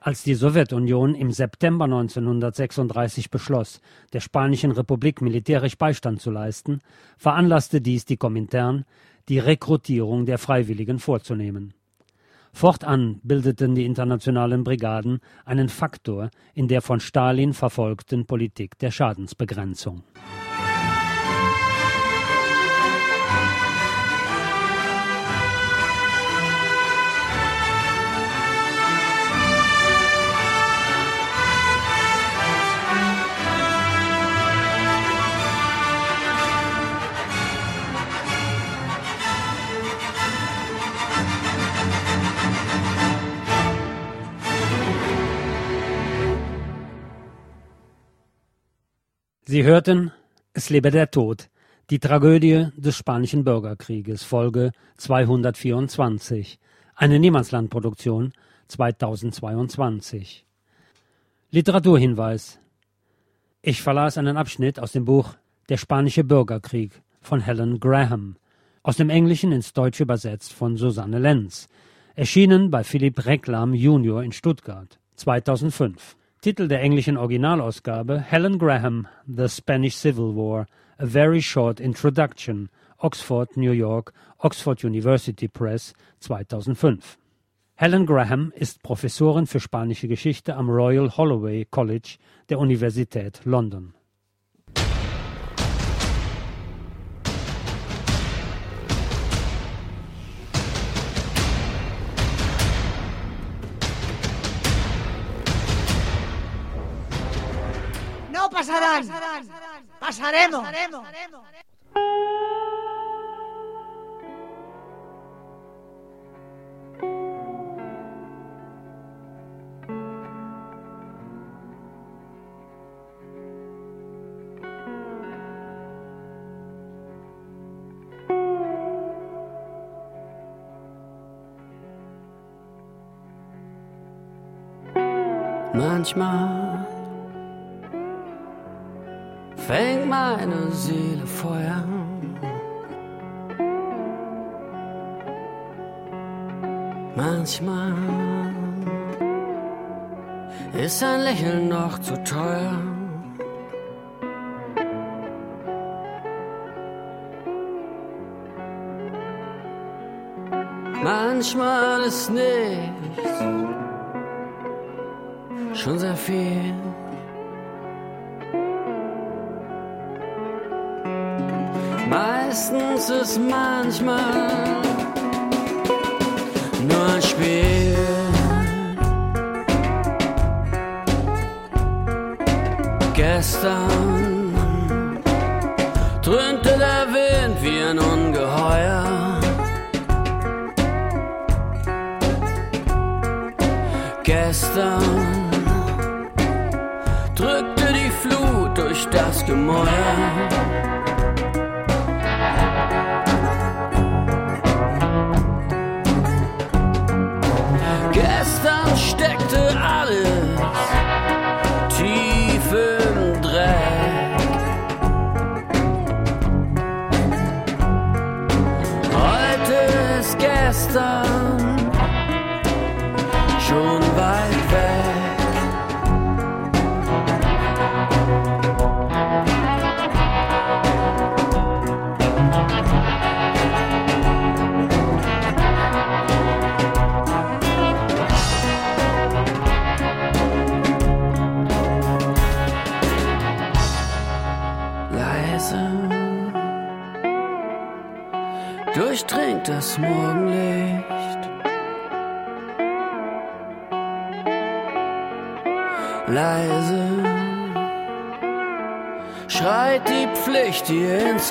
Als die Sowjetunion im September 1936 beschloss, der Spanischen Republik militärisch Beistand zu leisten, veranlasste dies die Komintern, die Rekrutierung der Freiwilligen vorzunehmen. Fortan bildeten die internationalen Brigaden einen Faktor in der von Stalin verfolgten Politik der Schadensbegrenzung. Sie hörten Es lebe der Tod, die Tragödie des Spanischen Bürgerkrieges, Folge 224, eine Niemandslandproduktion 2022. Literaturhinweis. Ich verlas einen Abschnitt aus dem Buch Der Spanische Bürgerkrieg von Helen Graham, aus dem Englischen ins Deutsche übersetzt von Susanne Lenz, erschienen bei Philipp Reklam Junior in Stuttgart 2005. Titel der englischen Originalausgabe Helen Graham, The Spanish Civil War, A Very Short Introduction, Oxford, New York, Oxford University Press, 2005. Helen Graham ist Professorin für spanische Geschichte am Royal Holloway College der Universität London. Pasarán. Pasaremos. Manchmal fängt meine Seele Feuer. Manchmal ist ein Lächeln noch zu teuer. Manchmal ist nichts schon sehr viel. Meistens ist manchmal nur ein Spiel. Gestern dröhnte der Wind wie ein Ungeheuer. Gestern drückte die Flut durch das Gemäuer.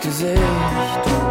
Gesicht.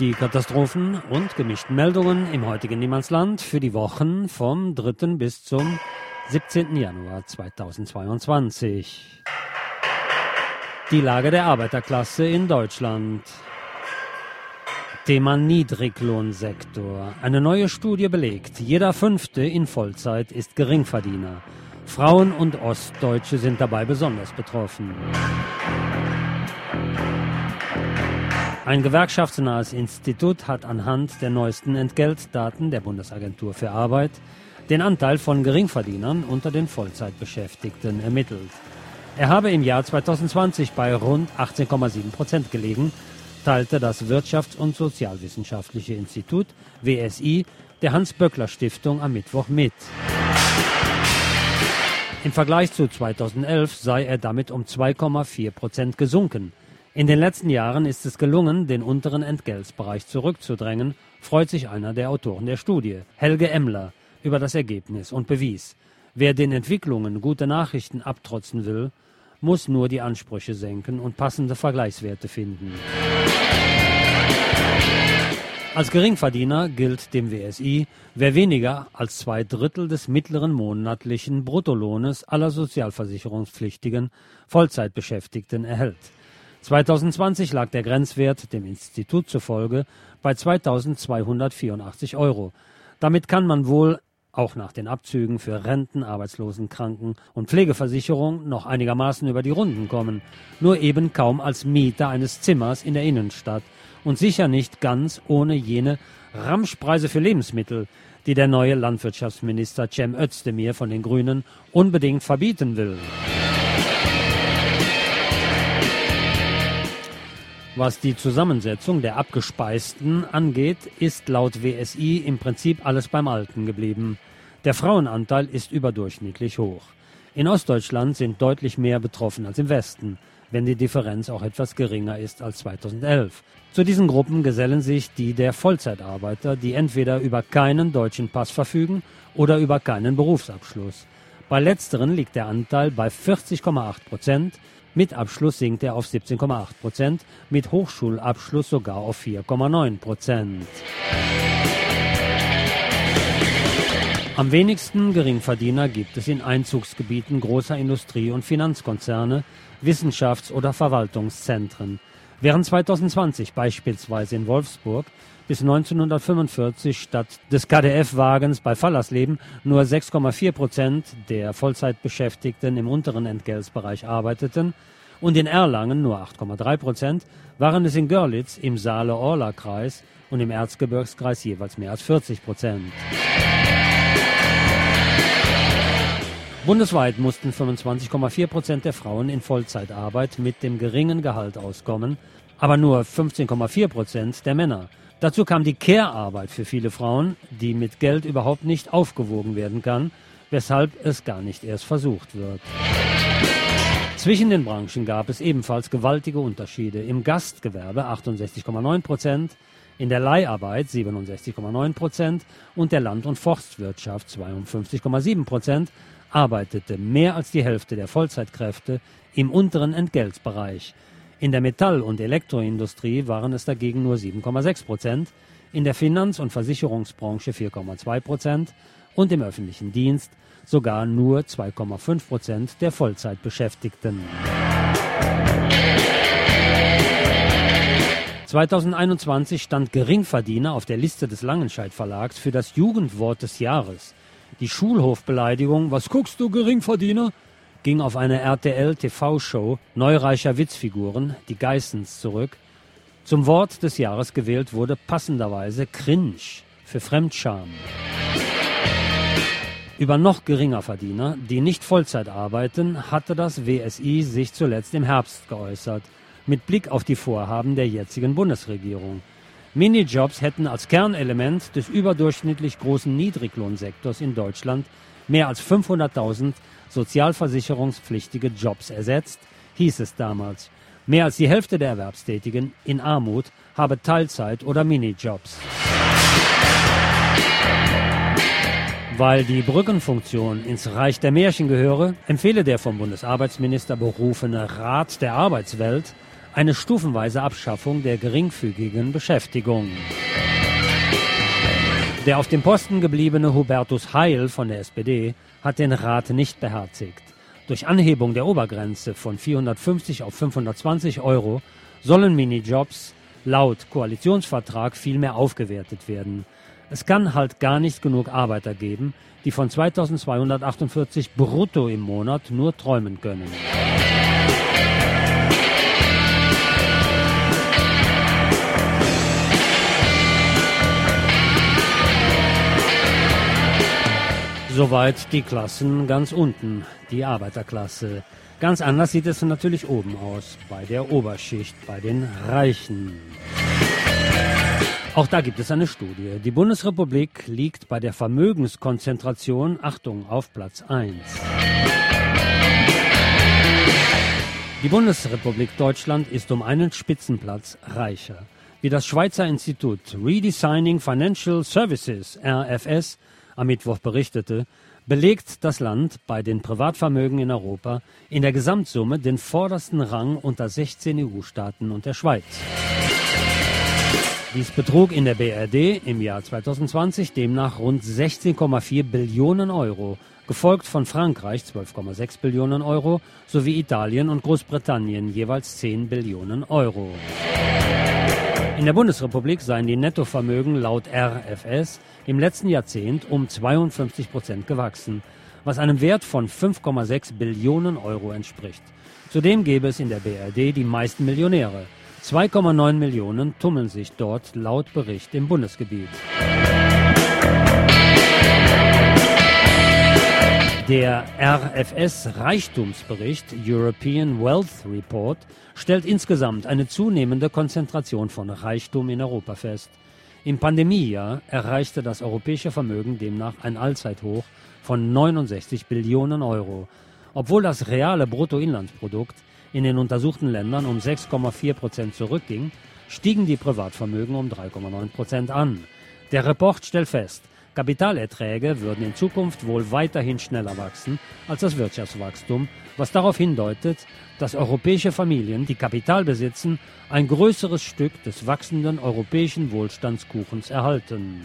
Die Katastrophen und gemischten Meldungen im heutigen Niemandsland für die Wochen vom 3. bis zum 17. Januar 2022. Die Lage der Arbeiterklasse in Deutschland. Thema Niedriglohnsektor. Eine neue Studie belegt, jeder Fünfte in Vollzeit ist Geringverdiener. Frauen und Ostdeutsche sind dabei besonders betroffen. Ein gewerkschaftsnahes Institut hat anhand der neuesten Entgeltdaten der Bundesagentur für Arbeit den Anteil von Geringverdienern unter den Vollzeitbeschäftigten ermittelt. Er habe im Jahr 2020 bei rund 18,7 Prozent gelegen, teilte das Wirtschafts- und Sozialwissenschaftliche Institut WSI der Hans-Böckler-Stiftung am Mittwoch mit. Im Vergleich zu 2011 sei er damit um 2,4 Prozent gesunken. In den letzten Jahren ist es gelungen, den unteren Entgeltsbereich zurückzudrängen, freut sich einer der Autoren der Studie, Helge Emmler, über das Ergebnis und bewies, wer den Entwicklungen gute Nachrichten abtrotzen will, muss nur die Ansprüche senken und passende Vergleichswerte finden. Als Geringverdiener gilt dem WSI, wer weniger als zwei Drittel des mittleren monatlichen Bruttolohnes aller sozialversicherungspflichtigen Vollzeitbeschäftigten erhält. 2020 lag der Grenzwert dem Institut zufolge bei 2284 Euro. Damit kann man wohl auch nach den Abzügen für Renten, Arbeitslosen, Kranken und Pflegeversicherung noch einigermaßen über die Runden kommen, nur eben kaum als Mieter eines Zimmers in der Innenstadt und sicher nicht ganz ohne jene Ramschpreise für Lebensmittel, die der neue Landwirtschaftsminister Cem Özdemir von den Grünen unbedingt verbieten will. Was die Zusammensetzung der Abgespeisten angeht, ist laut WSI im Prinzip alles beim Alten geblieben. Der Frauenanteil ist überdurchschnittlich hoch. In Ostdeutschland sind deutlich mehr betroffen als im Westen wenn die Differenz auch etwas geringer ist als 2011. Zu diesen Gruppen gesellen sich die der Vollzeitarbeiter, die entweder über keinen deutschen Pass verfügen oder über keinen Berufsabschluss. Bei letzteren liegt der Anteil bei 40,8 Prozent, mit Abschluss sinkt er auf 17,8 Prozent, mit Hochschulabschluss sogar auf 4,9 Prozent. Am wenigsten Geringverdiener gibt es in Einzugsgebieten großer Industrie- und Finanzkonzerne, Wissenschafts- oder Verwaltungszentren. Während 2020 beispielsweise in Wolfsburg bis 1945 statt des KDF-Wagens bei Fallersleben nur 6,4 Prozent der Vollzeitbeschäftigten im unteren Entgeltsbereich arbeiteten und in Erlangen nur 8,3 Prozent, waren es in Görlitz im Saale-Orla-Kreis und im Erzgebirgskreis jeweils mehr als 40 Prozent. Bundesweit mussten 25,4 Prozent der Frauen in Vollzeitarbeit mit dem geringen Gehalt auskommen, aber nur 15,4 Prozent der Männer. Dazu kam die Care-Arbeit für viele Frauen, die mit Geld überhaupt nicht aufgewogen werden kann, weshalb es gar nicht erst versucht wird. Zwischen den Branchen gab es ebenfalls gewaltige Unterschiede. Im Gastgewerbe 68,9 Prozent, in der Leiharbeit 67,9 Prozent und der Land- und Forstwirtschaft 52,7 Prozent arbeitete mehr als die Hälfte der Vollzeitkräfte im unteren Entgeltsbereich. In der Metall- und Elektroindustrie waren es dagegen nur 7,6 Prozent, in der Finanz- und Versicherungsbranche 4,2 Prozent und im öffentlichen Dienst sogar nur 2,5 Prozent der Vollzeitbeschäftigten. 2021 stand Geringverdiener auf der Liste des Langenscheidt Verlags für das Jugendwort des Jahres. Die Schulhofbeleidigung, was guckst du, Geringverdiener? Ging auf eine RTL-TV-Show neureicher Witzfiguren, die Geissens, zurück. Zum Wort des Jahres gewählt wurde passenderweise Cringe für Fremdscham. Über noch geringer Verdiener, die nicht Vollzeit arbeiten, hatte das WSI sich zuletzt im Herbst geäußert, mit Blick auf die Vorhaben der jetzigen Bundesregierung. Minijobs hätten als Kernelement des überdurchschnittlich großen Niedriglohnsektors in Deutschland mehr als 500.000 sozialversicherungspflichtige Jobs ersetzt, hieß es damals. Mehr als die Hälfte der Erwerbstätigen in Armut habe Teilzeit- oder Minijobs. Weil die Brückenfunktion ins Reich der Märchen gehöre, empfehle der vom Bundesarbeitsminister berufene Rat der Arbeitswelt eine stufenweise Abschaffung der geringfügigen Beschäftigung. Der auf dem Posten gebliebene Hubertus Heil von der SPD hat den Rat nicht beherzigt. Durch Anhebung der Obergrenze von 450 auf 520 Euro sollen Minijobs laut Koalitionsvertrag viel mehr aufgewertet werden. Es kann halt gar nicht genug Arbeiter geben, die von 2248 brutto im Monat nur träumen können. Soweit die Klassen ganz unten, die Arbeiterklasse. Ganz anders sieht es natürlich oben aus, bei der Oberschicht, bei den Reichen. Auch da gibt es eine Studie. Die Bundesrepublik liegt bei der Vermögenskonzentration, Achtung, auf Platz 1. Die Bundesrepublik Deutschland ist um einen Spitzenplatz reicher. Wie das Schweizer Institut Redesigning Financial Services, RFS, am Mittwoch berichtete, belegt das Land bei den Privatvermögen in Europa in der Gesamtsumme den vordersten Rang unter 16 EU-Staaten und der Schweiz. Dies betrug in der BRD im Jahr 2020 demnach rund 16,4 Billionen Euro, gefolgt von Frankreich 12,6 Billionen Euro sowie Italien und Großbritannien jeweils 10 Billionen Euro. In der Bundesrepublik seien die Nettovermögen laut RFS im letzten Jahrzehnt um 52 Prozent gewachsen, was einem Wert von 5,6 Billionen Euro entspricht. Zudem gäbe es in der BRD die meisten Millionäre. 2,9 Millionen tummeln sich dort laut Bericht im Bundesgebiet. Der RFS Reichtumsbericht European Wealth Report stellt insgesamt eine zunehmende Konzentration von Reichtum in Europa fest. Im Pandemiejahr erreichte das europäische Vermögen demnach ein Allzeithoch von 69 Billionen Euro, obwohl das reale Bruttoinlandsprodukt in den untersuchten Ländern um 6,4 Prozent zurückging, stiegen die Privatvermögen um 3,9 Prozent an. Der Report stellt fest, Kapitalerträge würden in Zukunft wohl weiterhin schneller wachsen als das Wirtschaftswachstum, was darauf hindeutet, dass europäische Familien, die Kapital besitzen, ein größeres Stück des wachsenden europäischen Wohlstandskuchens erhalten.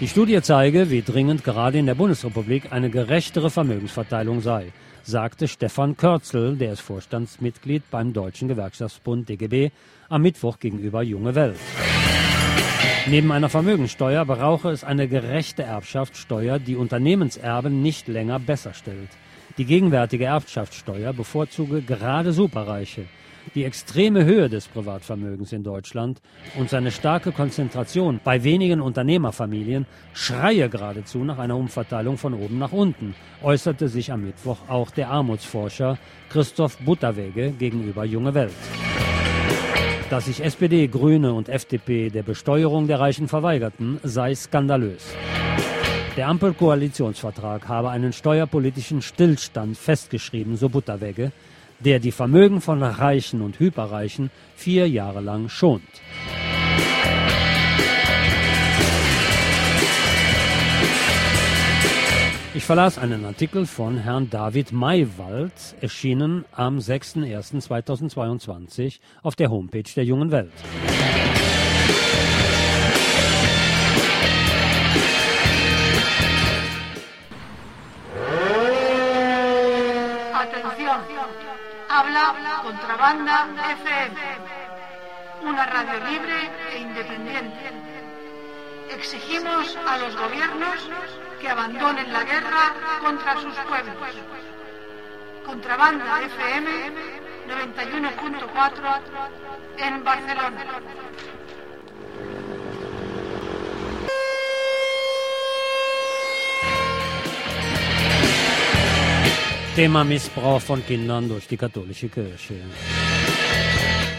Die Studie zeige, wie dringend gerade in der Bundesrepublik eine gerechtere Vermögensverteilung sei, sagte Stefan Körzel, der ist Vorstandsmitglied beim Deutschen Gewerkschaftsbund DGB, am Mittwoch gegenüber Junge Welt. Neben einer Vermögensteuer brauche es eine gerechte Erbschaftssteuer, die Unternehmenserben nicht länger besser stellt. Die gegenwärtige Erbschaftssteuer bevorzuge gerade Superreiche. Die extreme Höhe des Privatvermögens in Deutschland und seine starke Konzentration bei wenigen Unternehmerfamilien schreie geradezu nach einer Umverteilung von oben nach unten, äußerte sich am Mittwoch auch der Armutsforscher Christoph Butterwege gegenüber Junge Welt. Dass sich SPD, Grüne und FDP der Besteuerung der Reichen verweigerten, sei skandalös. Der Ampelkoalitionsvertrag habe einen steuerpolitischen Stillstand festgeschrieben, so Butterwegge, der die Vermögen von Reichen und Hyperreichen vier Jahre lang schont. Ich verlas einen Artikel von Herrn David Maywald, erschienen am 6.01.2022 auf der Homepage der Jungen Welt. Atención, habla Contrabanda FM, una radio libre e independiente. Exigimos a los gobiernos que abandonen la guerra contra sus pueblos. Contrabanda FM 91.4 en Barcelona. Thema Missbrauch von Kindern durch die katholische Kirche.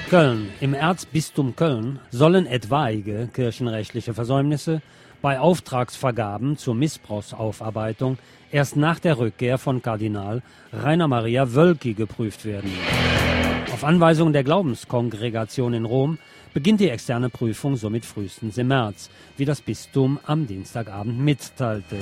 Köln. Im Erzbistum Köln sollen etwaige kirchenrechtliche Versäumnisse bei Auftragsvergaben zur Missbrauchsaufarbeitung erst nach der Rückkehr von Kardinal Rainer Maria Wölki geprüft werden. Auf Anweisung der Glaubenskongregation in Rom beginnt die externe Prüfung somit frühestens im März, wie das Bistum am Dienstagabend mitteilte.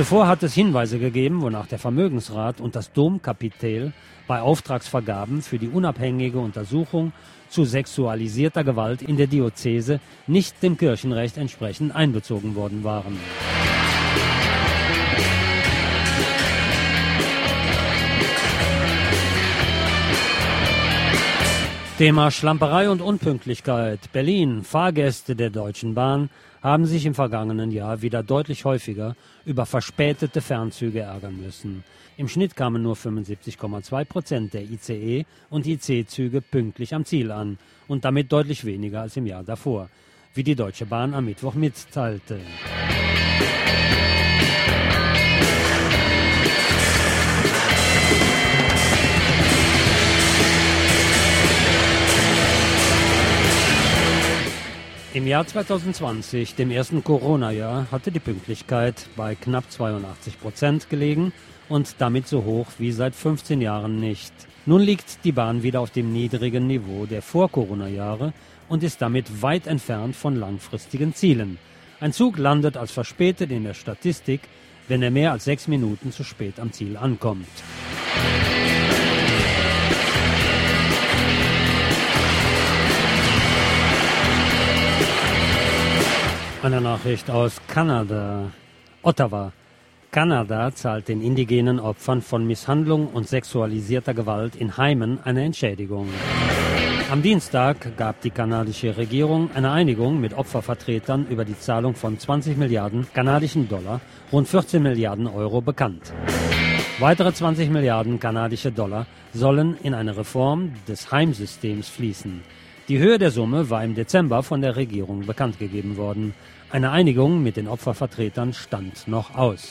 Zuvor hat es Hinweise gegeben, wonach der Vermögensrat und das Domkapitel bei Auftragsvergaben für die unabhängige Untersuchung zu sexualisierter Gewalt in der Diözese nicht dem Kirchenrecht entsprechend einbezogen worden waren. Thema Schlamperei und Unpünktlichkeit. Berlin. Fahrgäste der Deutschen Bahn haben sich im vergangenen Jahr wieder deutlich häufiger über verspätete Fernzüge ärgern müssen. Im Schnitt kamen nur 75,2 Prozent der ICE und IC-Züge pünktlich am Ziel an und damit deutlich weniger als im Jahr davor, wie die Deutsche Bahn am Mittwoch mitteilte. Im Jahr 2020, dem ersten Corona-Jahr, hatte die Pünktlichkeit bei knapp 82 Prozent gelegen und damit so hoch wie seit 15 Jahren nicht. Nun liegt die Bahn wieder auf dem niedrigen Niveau der Vor-Corona-Jahre und ist damit weit entfernt von langfristigen Zielen. Ein Zug landet als verspätet in der Statistik, wenn er mehr als sechs Minuten zu spät am Ziel ankommt. Eine Nachricht aus Kanada. Ottawa. Kanada zahlt den indigenen Opfern von Misshandlung und sexualisierter Gewalt in Heimen eine Entschädigung. Am Dienstag gab die kanadische Regierung eine Einigung mit Opfervertretern über die Zahlung von 20 Milliarden kanadischen Dollar, rund 14 Milliarden Euro bekannt. Weitere 20 Milliarden kanadische Dollar sollen in eine Reform des Heimsystems fließen. Die Höhe der Summe war im Dezember von der Regierung bekannt gegeben worden. Eine Einigung mit den Opfervertretern stand noch aus.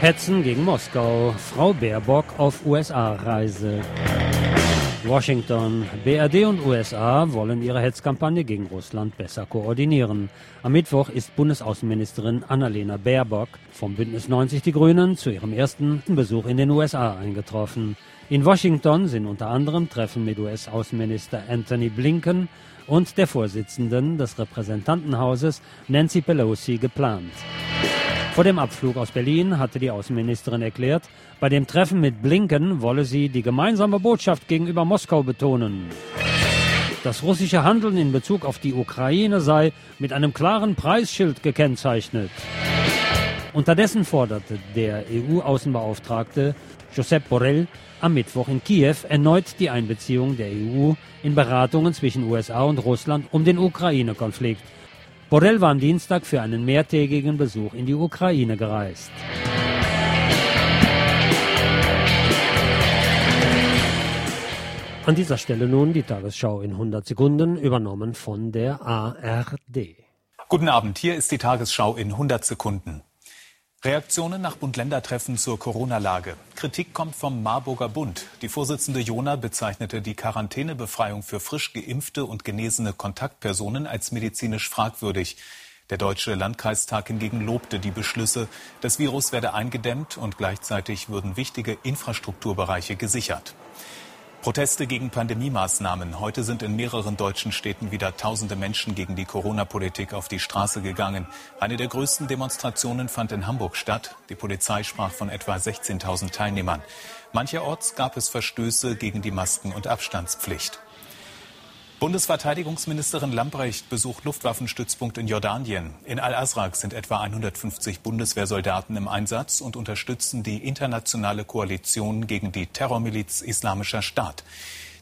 Hetzen gegen Moskau. Frau Baerbock auf USA-Reise. Washington. BRD und USA wollen ihre Hetzkampagne gegen Russland besser koordinieren. Am Mittwoch ist Bundesaußenministerin Annalena Baerbock vom Bündnis 90 Die Grünen zu ihrem ersten Besuch in den USA eingetroffen. In Washington sind unter anderem Treffen mit US-Außenminister Anthony Blinken und der Vorsitzenden des Repräsentantenhauses Nancy Pelosi geplant. Vor dem Abflug aus Berlin hatte die Außenministerin erklärt, bei dem Treffen mit Blinken wolle sie die gemeinsame Botschaft gegenüber Moskau betonen. Das russische Handeln in Bezug auf die Ukraine sei mit einem klaren Preisschild gekennzeichnet. Unterdessen forderte der EU-Außenbeauftragte Josep Borrell am Mittwoch in Kiew erneut die Einbeziehung der EU in Beratungen zwischen USA und Russland um den Ukraine-Konflikt Borrell war am Dienstag für einen mehrtägigen Besuch in die Ukraine gereist. An dieser Stelle nun die Tagesschau in 100 Sekunden, übernommen von der ARD. Guten Abend, hier ist die Tagesschau in 100 Sekunden. Reaktionen nach Bund-Länder-Treffen zur Corona-Lage. Kritik kommt vom Marburger Bund. Die Vorsitzende Jona bezeichnete die Quarantänebefreiung für frisch geimpfte und genesene Kontaktpersonen als medizinisch fragwürdig. Der Deutsche Landkreistag hingegen lobte die Beschlüsse. Das Virus werde eingedämmt und gleichzeitig würden wichtige Infrastrukturbereiche gesichert. Proteste gegen Pandemiemaßnahmen. Heute sind in mehreren deutschen Städten wieder tausende Menschen gegen die Corona-Politik auf die Straße gegangen. Eine der größten Demonstrationen fand in Hamburg statt. Die Polizei sprach von etwa 16.000 Teilnehmern. Mancherorts gab es Verstöße gegen die Masken- und Abstandspflicht. Bundesverteidigungsministerin Lambrecht besucht Luftwaffenstützpunkt in Jordanien. In Al-Azraq sind etwa 150 Bundeswehrsoldaten im Einsatz und unterstützen die internationale Koalition gegen die Terrormiliz Islamischer Staat.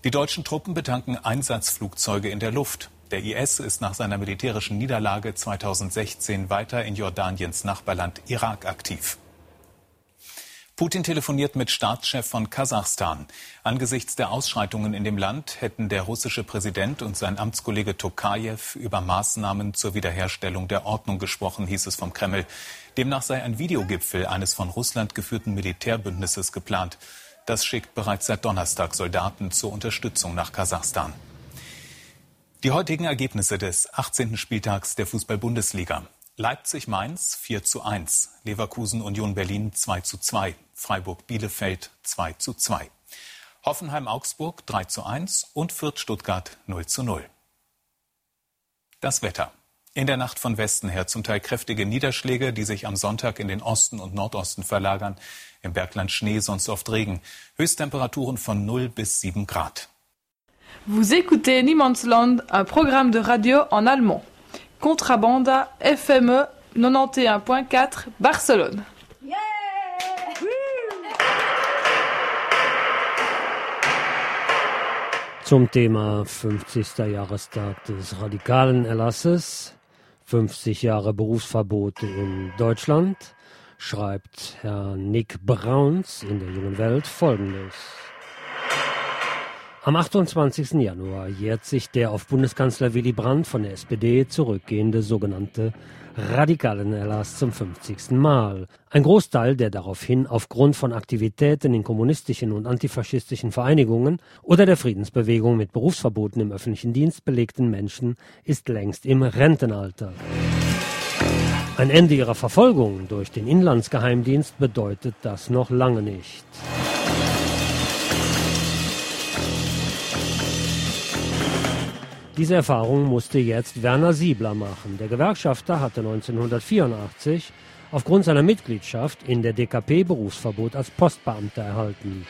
Die deutschen Truppen betanken Einsatzflugzeuge in der Luft. Der IS ist nach seiner militärischen Niederlage 2016 weiter in Jordaniens Nachbarland Irak aktiv. Putin telefoniert mit Staatschef von Kasachstan. Angesichts der Ausschreitungen in dem Land hätten der russische Präsident und sein Amtskollege Tokajew über Maßnahmen zur Wiederherstellung der Ordnung gesprochen, hieß es vom Kreml. Demnach sei ein Videogipfel eines von Russland geführten Militärbündnisses geplant. Das schickt bereits seit Donnerstag Soldaten zur Unterstützung nach Kasachstan. Die heutigen Ergebnisse des 18. Spieltags der Fußball-Bundesliga. Leipzig-Mainz 4 zu 1, Leverkusen-Union Berlin 2 zu 2, Freiburg-Bielefeld 2 zu 2, Hoffenheim-Augsburg 3 zu 1 und Fürth-Stuttgart 0 zu 0. Das Wetter. In der Nacht von Westen her zum Teil kräftige Niederschläge, die sich am Sonntag in den Osten und Nordosten verlagern. Im Bergland Schnee, sonst oft Regen. Höchsttemperaturen von 0 bis 7 Grad. Vous écoutez Niemandsland, un programme de radio en allemand. Contrabanda FME 91.4 Barcelone. Zum Thema 50. Jahrestag des radikalen Erlasses, 50 Jahre Berufsverbote in Deutschland, schreibt Herr Nick Brauns in der Jungen Welt folgendes. Am 28. Januar jährt sich der auf Bundeskanzler Willy Brandt von der SPD zurückgehende sogenannte Radikalenerlass zum 50. Mal. Ein Großteil der daraufhin aufgrund von Aktivitäten in kommunistischen und antifaschistischen Vereinigungen oder der Friedensbewegung mit Berufsverboten im öffentlichen Dienst belegten Menschen ist längst im Rentenalter. Ein Ende ihrer Verfolgung durch den Inlandsgeheimdienst bedeutet das noch lange nicht. Diese Erfahrung musste jetzt Werner Siebler machen. Der Gewerkschafter hatte 1984 aufgrund seiner Mitgliedschaft in der DKP Berufsverbot als Postbeamter erhalten.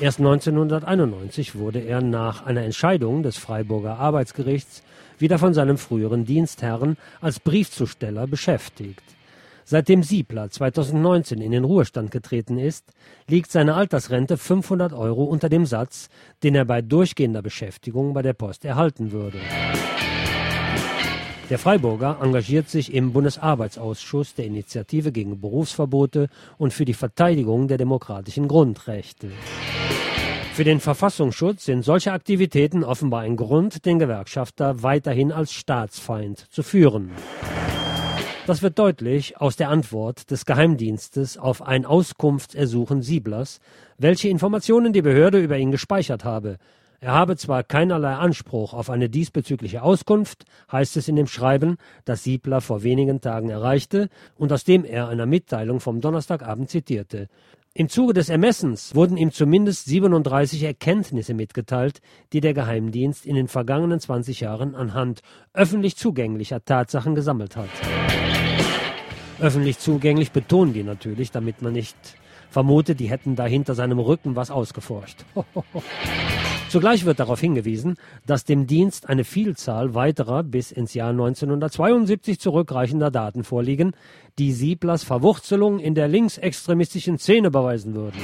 Erst 1991 wurde er nach einer Entscheidung des Freiburger Arbeitsgerichts wieder von seinem früheren Dienstherrn als Briefzusteller beschäftigt. Seitdem Siebler 2019 in den Ruhestand getreten ist, liegt seine Altersrente 500 Euro unter dem Satz, den er bei durchgehender Beschäftigung bei der Post erhalten würde. Der Freiburger engagiert sich im Bundesarbeitsausschuss der Initiative gegen Berufsverbote und für die Verteidigung der demokratischen Grundrechte. Für den Verfassungsschutz sind solche Aktivitäten offenbar ein Grund, den Gewerkschafter weiterhin als Staatsfeind zu führen. Das wird deutlich aus der Antwort des Geheimdienstes auf ein Auskunftsersuchen Sieblers, welche Informationen die Behörde über ihn gespeichert habe. Er habe zwar keinerlei Anspruch auf eine diesbezügliche Auskunft, heißt es in dem Schreiben, das Siebler vor wenigen Tagen erreichte und aus dem er einer Mitteilung vom Donnerstagabend zitierte. Im Zuge des Ermessens wurden ihm zumindest 37 Erkenntnisse mitgeteilt, die der Geheimdienst in den vergangenen 20 Jahren anhand öffentlich zugänglicher Tatsachen gesammelt hat. Öffentlich zugänglich betonen die natürlich, damit man nicht vermutet, die hätten da hinter seinem Rücken was ausgeforscht. *laughs* Zugleich wird darauf hingewiesen, dass dem Dienst eine Vielzahl weiterer bis ins Jahr 1972 zurückreichender Daten vorliegen, die Sieblers Verwurzelung in der linksextremistischen Szene beweisen würden.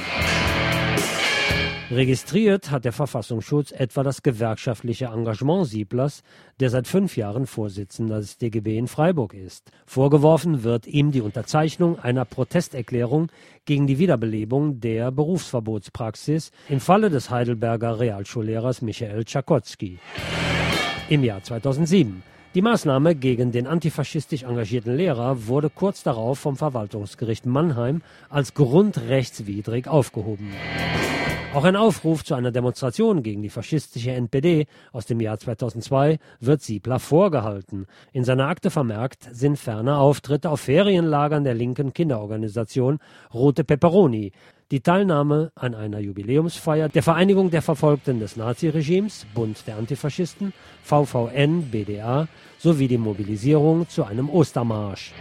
Registriert hat der Verfassungsschutz etwa das gewerkschaftliche Engagement Sieblers, der seit fünf Jahren Vorsitzender des DGB in Freiburg ist. Vorgeworfen wird ihm die Unterzeichnung einer Protesterklärung gegen die Wiederbelebung der Berufsverbotspraxis im Falle des Heidelberger Realschullehrers Michael Tschakotzky. Im Jahr 2007 die Maßnahme gegen den antifaschistisch engagierten Lehrer wurde kurz darauf vom Verwaltungsgericht Mannheim als grundrechtswidrig aufgehoben. Auch ein Aufruf zu einer Demonstration gegen die faschistische NPD aus dem Jahr 2002 wird Siebler vorgehalten. In seiner Akte vermerkt sind ferner Auftritte auf Ferienlagern der linken Kinderorganisation Rote Peperoni, die Teilnahme an einer Jubiläumsfeier der Vereinigung der Verfolgten des Naziregimes, Bund der Antifaschisten, VVN, BDA, sowie die Mobilisierung zu einem Ostermarsch.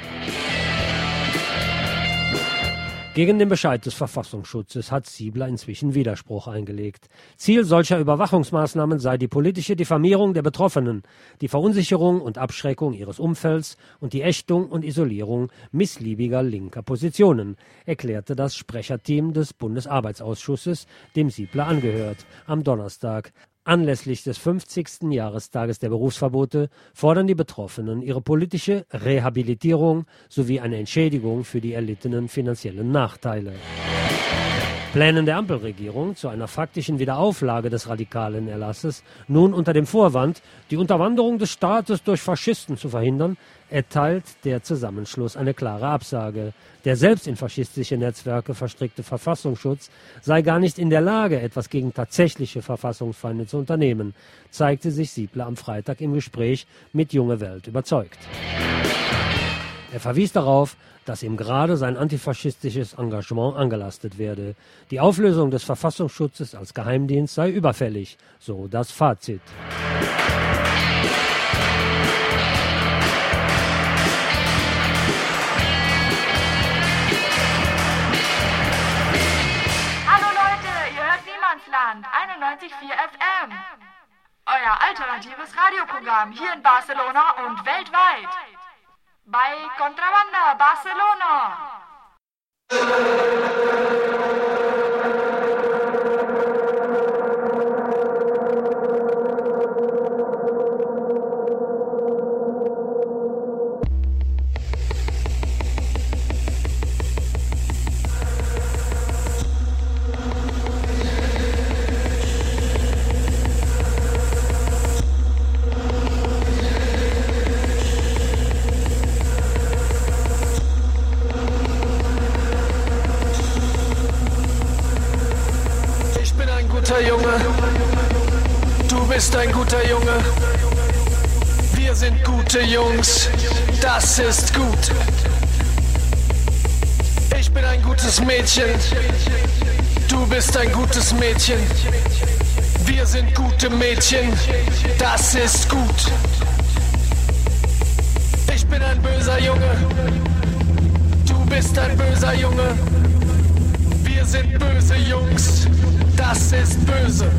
Gegen den Bescheid des Verfassungsschutzes hat Siebler inzwischen Widerspruch eingelegt. Ziel solcher Überwachungsmaßnahmen sei die politische Diffamierung der Betroffenen, die Verunsicherung und Abschreckung ihres Umfelds und die Ächtung und Isolierung missliebiger linker Positionen, erklärte das Sprecherteam des Bundesarbeitsausschusses, dem Siebler angehört, am Donnerstag, Anlässlich des 50. Jahrestages der Berufsverbote fordern die Betroffenen ihre politische Rehabilitierung sowie eine Entschädigung für die erlittenen finanziellen Nachteile. Plänen der Ampelregierung zu einer faktischen Wiederauflage des radikalen Erlasses, nun unter dem Vorwand, die Unterwanderung des Staates durch Faschisten zu verhindern, erteilt der Zusammenschluss eine klare Absage. Der selbst in faschistische Netzwerke verstrickte Verfassungsschutz sei gar nicht in der Lage, etwas gegen tatsächliche Verfassungsfeinde zu unternehmen, zeigte sich Siebler am Freitag im Gespräch mit Junge Welt überzeugt. Er verwies darauf, dass ihm gerade sein antifaschistisches Engagement angelastet werde. Die Auflösung des Verfassungsschutzes als Geheimdienst sei überfällig, so das Fazit. Hallo Leute, ihr hört Niemandsland 91.4 FM. Euer alternatives Radioprogramm hier in Barcelona und weltweit. Bei Contrabanda Barcelona. bist ein guter Junge. Wir sind gute Jungs. Das ist gut. Ich bin ein gutes Mädchen. Du bist ein gutes Mädchen. Wir sind gute Mädchen. Das ist gut. Ich bin ein böser Junge. Du bist ein böser Junge. Wir sind böse Jungs. Das ist böse.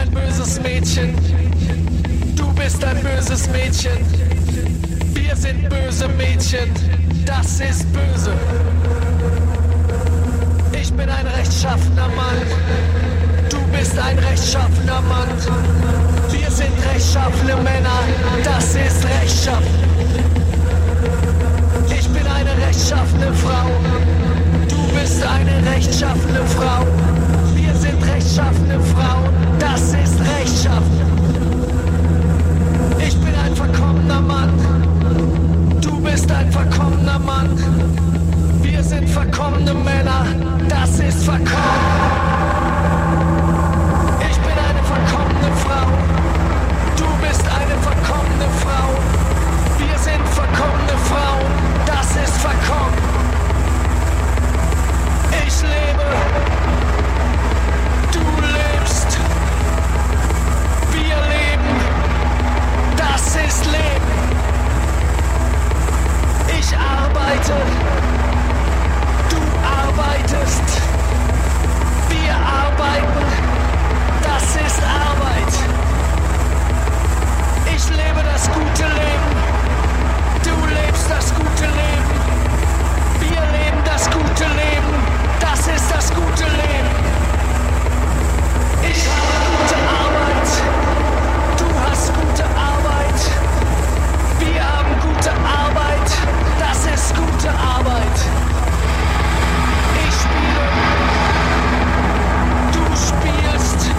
Ein böses Mädchen, du bist ein böses Mädchen. Wir sind böse Mädchen, das ist böse. Ich bin ein rechtschaffener Mann, du bist ein rechtschaffener Mann. Wir sind rechtschaffene Männer, das ist rechtschaffen. Ich bin eine rechtschaffene Frau, du bist eine rechtschaffene Frau. Wir sind rechtschaffene das rechtschaffen. Ich bin ein verkommener Mann, du bist ein verkommener Mann. Wir sind verkommene Männer, das ist verkommen. Ich bin eine verkommene Frau, du bist eine verkommene Frau. Wir sind verkommene Frauen, das ist verkommen. Ich lebe, arbeite, du arbeitest, wir arbeiten, das ist Arbeit. Ich lebe das gute Leben, du lebst das gute Leben, wir leben das gute Leben, das ist das gute Leben. Ich habe gute Arbeit. Ich spiele, du spielst,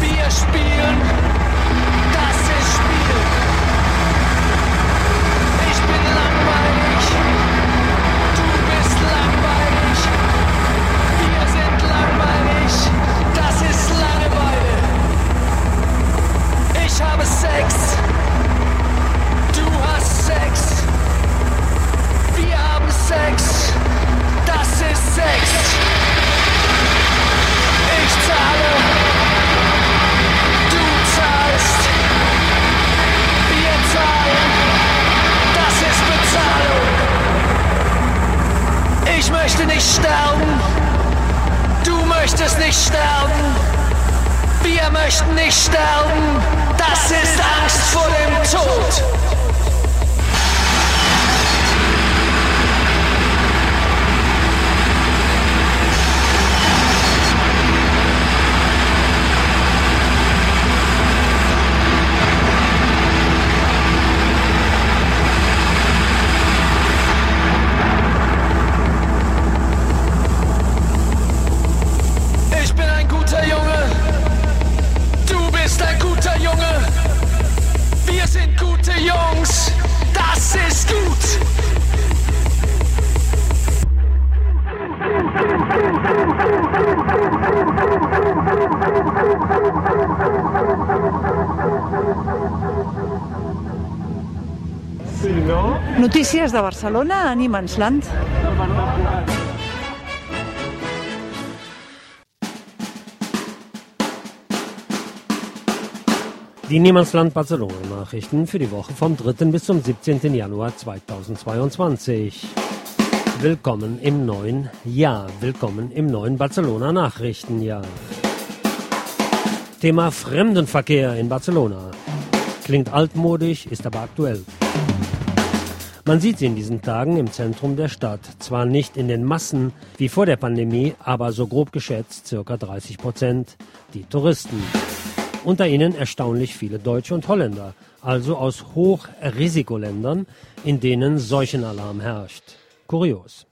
wir spielen, das ist Spiel. Ich bin langweilig, du bist langweilig, wir sind langweilig, das ist Langeweile. Ich habe Sex, Sex, das ist Sex. Ich zahle, du zahlst, wir zahlen, das ist Bezahlung. Ich möchte nicht sterben, du möchtest nicht sterben, wir möchten nicht sterben, das ist Angst vor dem Tod. Notícies de Barcelona a Niemandsland. Die Niemandsland Barcelona Nachrichten für die Woche vom 3. bis zum 17. Januar 2022. Willkommen im neuen Jahr. Willkommen im neuen Barcelona Nachrichtenjahr. Thema Fremdenverkehr in Barcelona. Klingt altmodisch, ist aber aktuell. Man sieht sie in diesen Tagen im Zentrum der Stadt. Zwar nicht in den Massen wie vor der Pandemie, aber so grob geschätzt circa 30 Prozent die Touristen. Unter ihnen erstaunlich viele Deutsche und Holländer, also aus Hochrisikoländern, in denen Seuchenalarm herrscht. Kurios.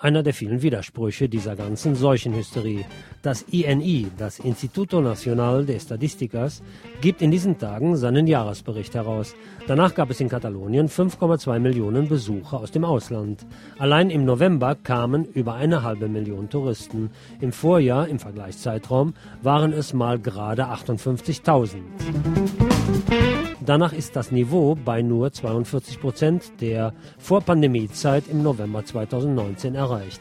Einer der vielen Widersprüche dieser ganzen Seuchenhysterie. Das INI, das Instituto Nacional de Estadísticas, gibt in diesen Tagen seinen Jahresbericht heraus. Danach gab es in Katalonien 5,2 Millionen Besucher aus dem Ausland. Allein im November kamen über eine halbe Million Touristen. Im Vorjahr, im Vergleichszeitraum, waren es mal gerade 58.000. Danach ist das Niveau bei nur 42 Prozent der Vorpandemiezeit im November 2019 erreicht.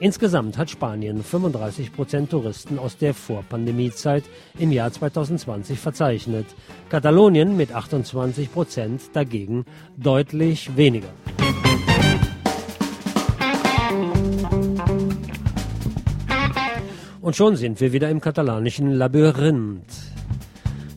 Insgesamt hat Spanien 35 Prozent Touristen aus der Vorpandemiezeit im Jahr 2020 verzeichnet. Katalonien mit 28 Prozent dagegen deutlich weniger. Und schon sind wir wieder im katalanischen Labyrinth.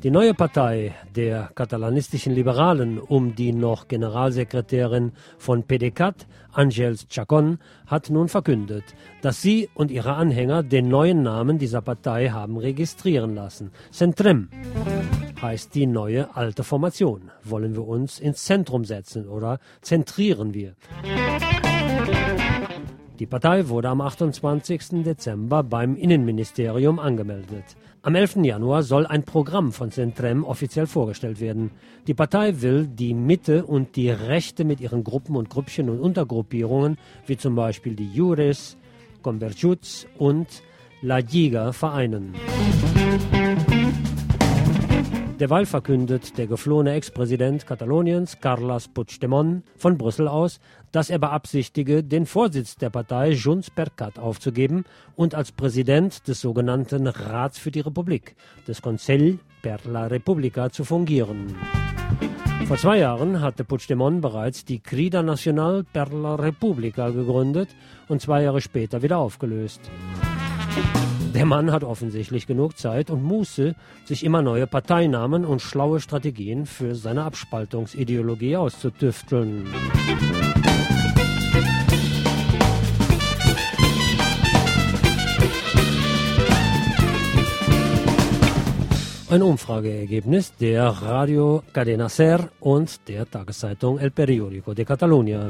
Die neue Partei der katalanistischen Liberalen um die noch Generalsekretärin von PDCAT, Angels Chacon, hat nun verkündet, dass sie und ihre Anhänger den neuen Namen dieser Partei haben registrieren lassen. Centrem heißt die neue alte Formation. Wollen wir uns ins Zentrum setzen oder zentrieren wir? Die Partei wurde am 28. Dezember beim Innenministerium angemeldet. Am 11. Januar soll ein Programm von Centrem offiziell vorgestellt werden. Die Partei will die Mitte und die Rechte mit ihren Gruppen und Grüppchen und Untergruppierungen, wie zum Beispiel die Juris, Converjuts und La Liga vereinen. Derweil verkündet der geflohene Ex-Präsident Kataloniens, Carles Puigdemont, von Brüssel aus, dass er beabsichtige, den Vorsitz der Partei Junts per Cat aufzugeben und als Präsident des sogenannten Rats für die Republik, des Consell per la Repubblica, zu fungieren. Vor zwei Jahren hatte Puigdemont bereits die Crida Nacional per la Repubblica gegründet und zwei Jahre später wieder aufgelöst. Der Mann hat offensichtlich genug Zeit und Muße, sich immer neue Parteinamen und schlaue Strategien für seine Abspaltungsideologie auszutüfteln. Ein Umfrageergebnis der Radio Cadena Ser und der Tageszeitung El Periódico de Catalunya.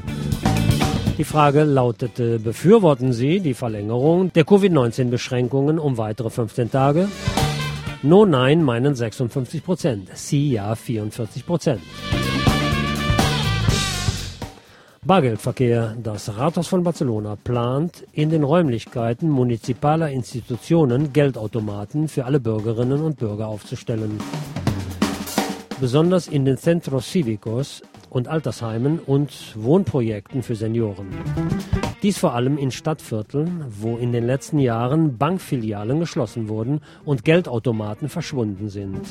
Die Frage lautete, befürworten Sie die Verlängerung der Covid-19-Beschränkungen um weitere 15 Tage? No, nein meinen 56 Prozent. Sie ja 44 Prozent. Bargeldverkehr. Das Rathaus von Barcelona plant in den Räumlichkeiten municipaler Institutionen Geldautomaten für alle Bürgerinnen und Bürger aufzustellen. Besonders in den Centros Cívicos und Altersheimen und Wohnprojekten für Senioren. Dies vor allem in Stadtvierteln, wo in den letzten Jahren Bankfilialen geschlossen wurden und Geldautomaten verschwunden sind.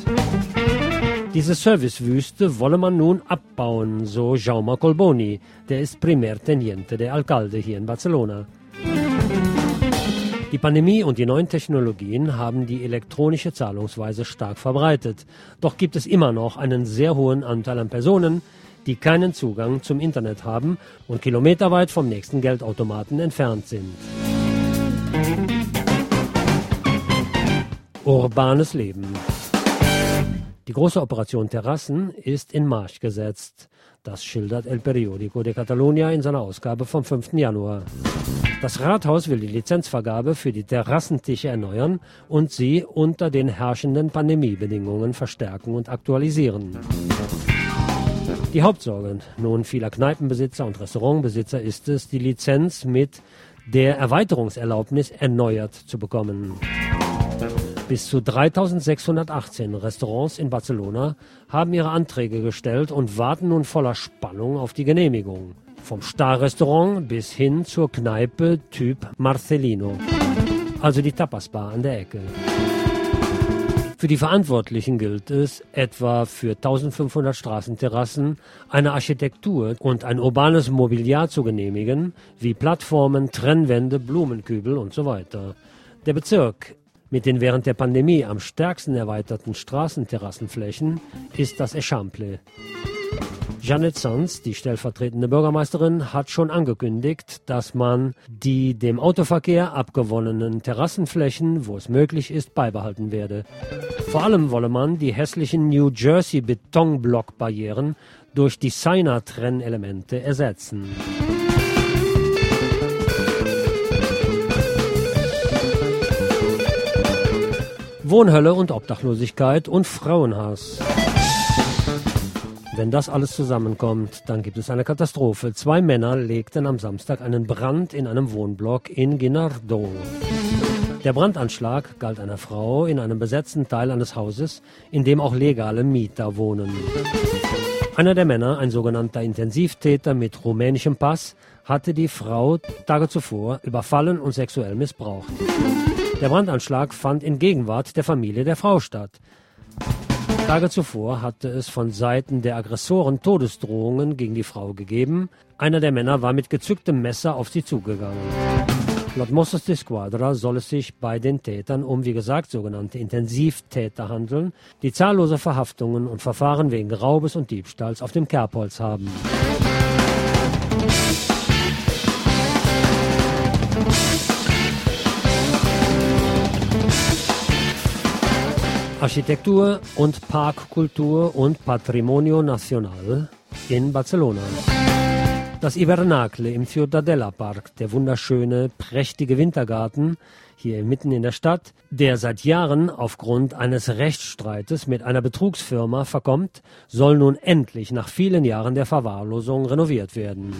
Diese Servicewüste wolle man nun abbauen, so Jaume Colboni, der ist Primärteniente der Alcalde hier in Barcelona. Die Pandemie und die neuen Technologien haben die elektronische Zahlungsweise stark verbreitet. Doch gibt es immer noch einen sehr hohen Anteil an Personen, die keinen Zugang zum Internet haben und kilometerweit vom nächsten Geldautomaten entfernt sind. Urbanes Leben. Die große Operation Terrassen ist in Marsch gesetzt. Das schildert El Periódico de Catalunya in seiner Ausgabe vom 5. Januar. Das Rathaus will die Lizenzvergabe für die Terrassentische erneuern und sie unter den herrschenden Pandemiebedingungen verstärken und aktualisieren. Die Hauptsorge nun vieler Kneipenbesitzer und Restaurantbesitzer ist es, die Lizenz mit der Erweiterungserlaubnis erneuert zu bekommen. Bis zu 3618 Restaurants in Barcelona haben ihre Anträge gestellt und warten nun voller Spannung auf die Genehmigung. Vom Star-Restaurant bis hin zur Kneipe Typ Marcelino, also die Tapasbar an der Ecke. Für die Verantwortlichen gilt es, etwa für 1500 Straßenterrassen eine Architektur und ein urbanes Mobiliar zu genehmigen, wie Plattformen, Trennwände, Blumenkübel und so weiter. Der Bezirk mit den während der Pandemie am stärksten erweiterten Straßenterrassenflächen ist das Echample. Janet Sanz, die stellvertretende Bürgermeisterin, hat schon angekündigt, dass man die dem Autoverkehr abgewonnenen Terrassenflächen, wo es möglich ist, beibehalten werde. Vor allem wolle man die hässlichen New Jersey Betonblockbarrieren durch Designer-Trennelemente ersetzen. Wohnhölle und Obdachlosigkeit und Frauenhass. Wenn das alles zusammenkommt, dann gibt es eine Katastrophe. Zwei Männer legten am Samstag einen Brand in einem Wohnblock in Ginardo. Der Brandanschlag galt einer Frau in einem besetzten Teil eines Hauses, in dem auch legale Mieter wohnen. Einer der Männer, ein sogenannter Intensivtäter mit rumänischem Pass, hatte die Frau Tage zuvor überfallen und sexuell missbraucht. Der Brandanschlag fand in Gegenwart der Familie der Frau statt. Tage zuvor hatte es von Seiten der Aggressoren Todesdrohungen gegen die Frau gegeben. Einer der Männer war mit gezücktem Messer auf sie zugegangen. Laut Mossos de Squadra soll es sich bei den Tätern um, wie gesagt, sogenannte Intensivtäter handeln, die zahllose Verhaftungen und Verfahren wegen Raubes und Diebstahls auf dem Kerbholz haben. Architektur und Parkkultur und Patrimonio Nacional in Barcelona. Das Ibernakle im Ciudadella Park, der wunderschöne, prächtige Wintergarten hier mitten in der Stadt, der seit Jahren aufgrund eines Rechtsstreites mit einer Betrugsfirma verkommt, soll nun endlich nach vielen Jahren der Verwahrlosung renoviert werden.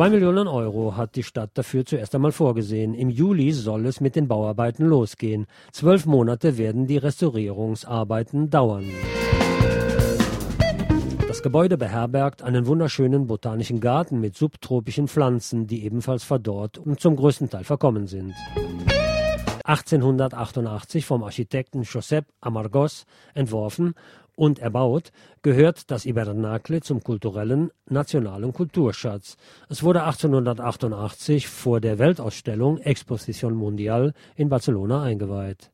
Zwei Millionen Euro hat die Stadt dafür zuerst einmal vorgesehen. Im Juli soll es mit den Bauarbeiten losgehen. Zwölf Monate werden die Restaurierungsarbeiten dauern. Das Gebäude beherbergt einen wunderschönen botanischen Garten mit subtropischen Pflanzen, die ebenfalls verdorrt und zum größten Teil verkommen sind. 1888 vom Architekten Josep Amargós entworfen und erbaut, gehört das Ibernakle zum kulturellen nationalen Kulturschatz. Es wurde 1888 vor der Weltausstellung Exposition Mundial in Barcelona eingeweiht.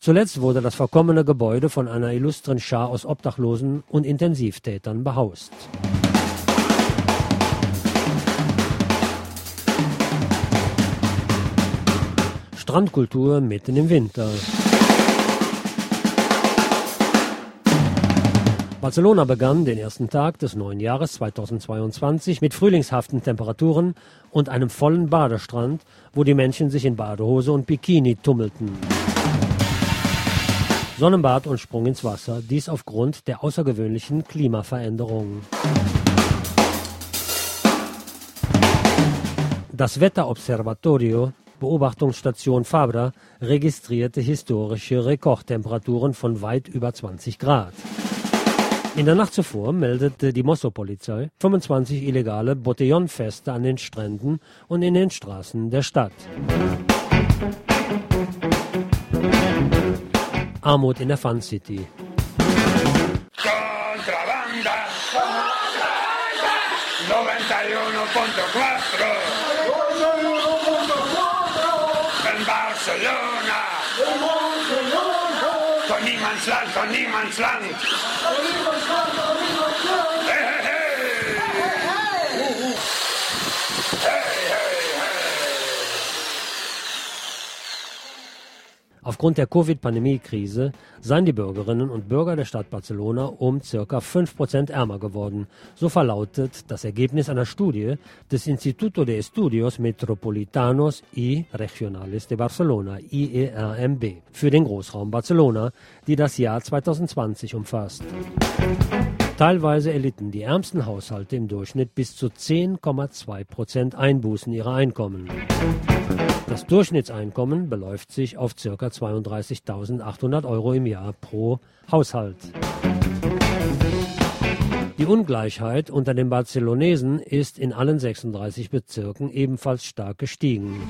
Zuletzt wurde das verkommene Gebäude von einer illustren Schar aus Obdachlosen und Intensivtätern behaust. Strandkultur mitten im Winter. Barcelona begann den ersten Tag des neuen Jahres 2022 mit frühlingshaften Temperaturen und einem vollen Badestrand, wo die Menschen sich in Badehose und Bikini tummelten. Sonnenbad und Sprung ins Wasser, dies aufgrund der außergewöhnlichen Klimaveränderungen. Das Wetterobservatorio, Beobachtungsstation Fabra, registrierte historische Rekordtemperaturen von weit über 20 Grad. In der Nacht zuvor meldete die Mosso-Polizei 25 illegale Botellonfeste an den Stränden und in den Straßen der Stadt. Armut in der Fun City. Contrabanda 91.4 En Barcelona Niemandsland von Niemandsland. Von Niemandsland. Aufgrund der Covid-Pandemie-Krise seien die Bürgerinnen und Bürger der Stadt Barcelona um ca. 5% ärmer geworden. So verlautet das Ergebnis einer Studie des Instituto de Estudios Metropolitanos y Regionales de Barcelona, IERMB, für den Großraum Barcelona, die das Jahr 2020 umfasst. Teilweise erlitten die ärmsten Haushalte im Durchschnitt bis zu 10,2 Prozent Einbußen ihrer Einkommen. Das Durchschnittseinkommen beläuft sich auf ca. 32.800 Euro im Jahr pro Haushalt. Die Ungleichheit unter den Barcelonesen ist in allen 36 Bezirken ebenfalls stark gestiegen.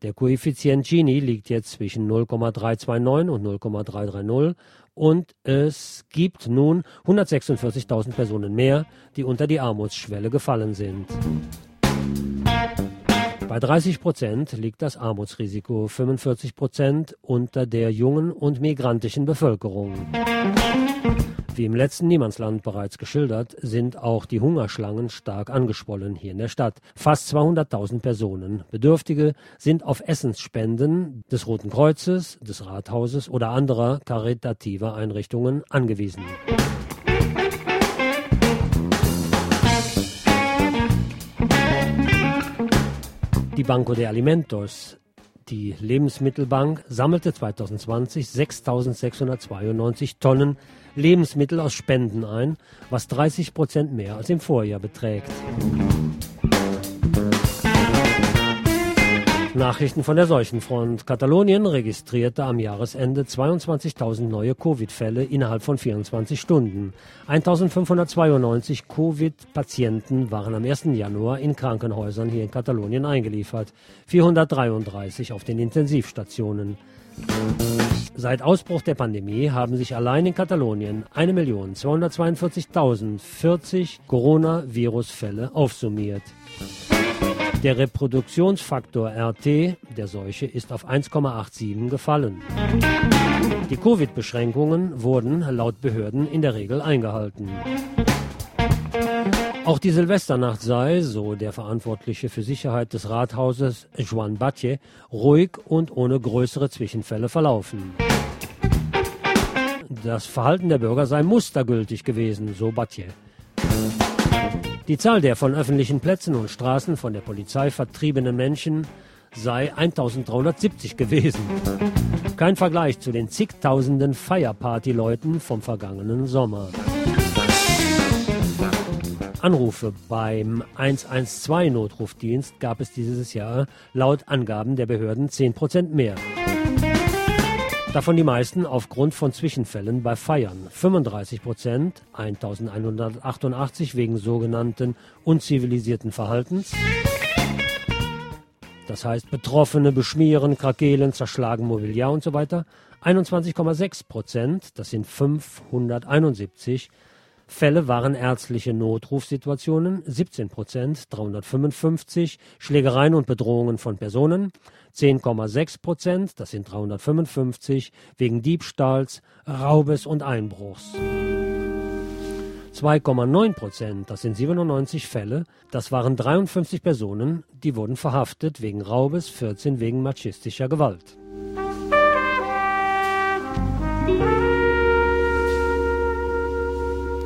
Der Koeffizient Gini liegt jetzt zwischen 0,329 und 0,330 und es gibt nun 146.000 Personen mehr, die unter die Armutsschwelle gefallen sind. Bei 30 Prozent liegt das Armutsrisiko, 45 Prozent unter der jungen und migrantischen Bevölkerung. Wie im letzten Niemandsland bereits geschildert, sind auch die Hungerschlangen stark angeschwollen hier in der Stadt. Fast 200.000 Personen, Bedürftige, sind auf Essensspenden des Roten Kreuzes, des Rathauses oder anderer karitativer Einrichtungen angewiesen. Die Banco de Alimentos, Die Lebensmittelbank sammelte 2020 6.692 Tonnen Lebensmittel aus Spenden ein, was 30 Prozent mehr als im Vorjahr beträgt. Nachrichten von der Seuchenfront. Katalonien registrierte am Jahresende 22.000 neue Covid-Fälle innerhalb von 24 Stunden. 1.592 Covid-Patienten waren am 1. Januar in Krankenhäusern hier in Katalonien eingeliefert, 433 auf den Intensivstationen. Seit Ausbruch der Pandemie haben sich allein in Katalonien 1.242.040 Coronavirus-Fälle aufsummiert. Der Reproduktionsfaktor RT der Seuche ist auf 1,87 gefallen. Die Covid-Beschränkungen wurden laut Behörden in der Regel eingehalten. Auch die Silvesternacht sei, so der Verantwortliche für Sicherheit des Rathauses Juan Batlle, ruhig und ohne größere Zwischenfälle verlaufen. Das Verhalten der Bürger sei mustergültig gewesen, so Batlle. Die Zahl der von öffentlichen Plätzen und Straßen von der Polizei vertriebenen Menschen sei 1370 gewesen. Kein Vergleich zu den zigtausenden Feierparty-Leuten vom vergangenen Sommer. Anrufe beim 112-Notrufdienst gab es dieses Jahr laut Angaben der Behörden 10% mehr. Davon die meisten aufgrund von Zwischenfällen bei Feiern. 35 Prozent, 1188 wegen sogenannten unzivilisierten Verhaltens. Das heißt, Betroffene beschmieren, krakelen, zerschlagen Mobiliar und so weiter. 21,6 Prozent, das sind 571 Fälle waren ärztliche Notrufsituationen, 17 Prozent, 355 Schlägereien und Bedrohungen von Personen, 10,6 Prozent, das sind 355, wegen Diebstahls, Raubes und Einbruchs. 2,9 Prozent, das sind 97 Fälle, das waren 53 Personen, die wurden verhaftet wegen Raubes, 14 wegen machistischer Gewalt.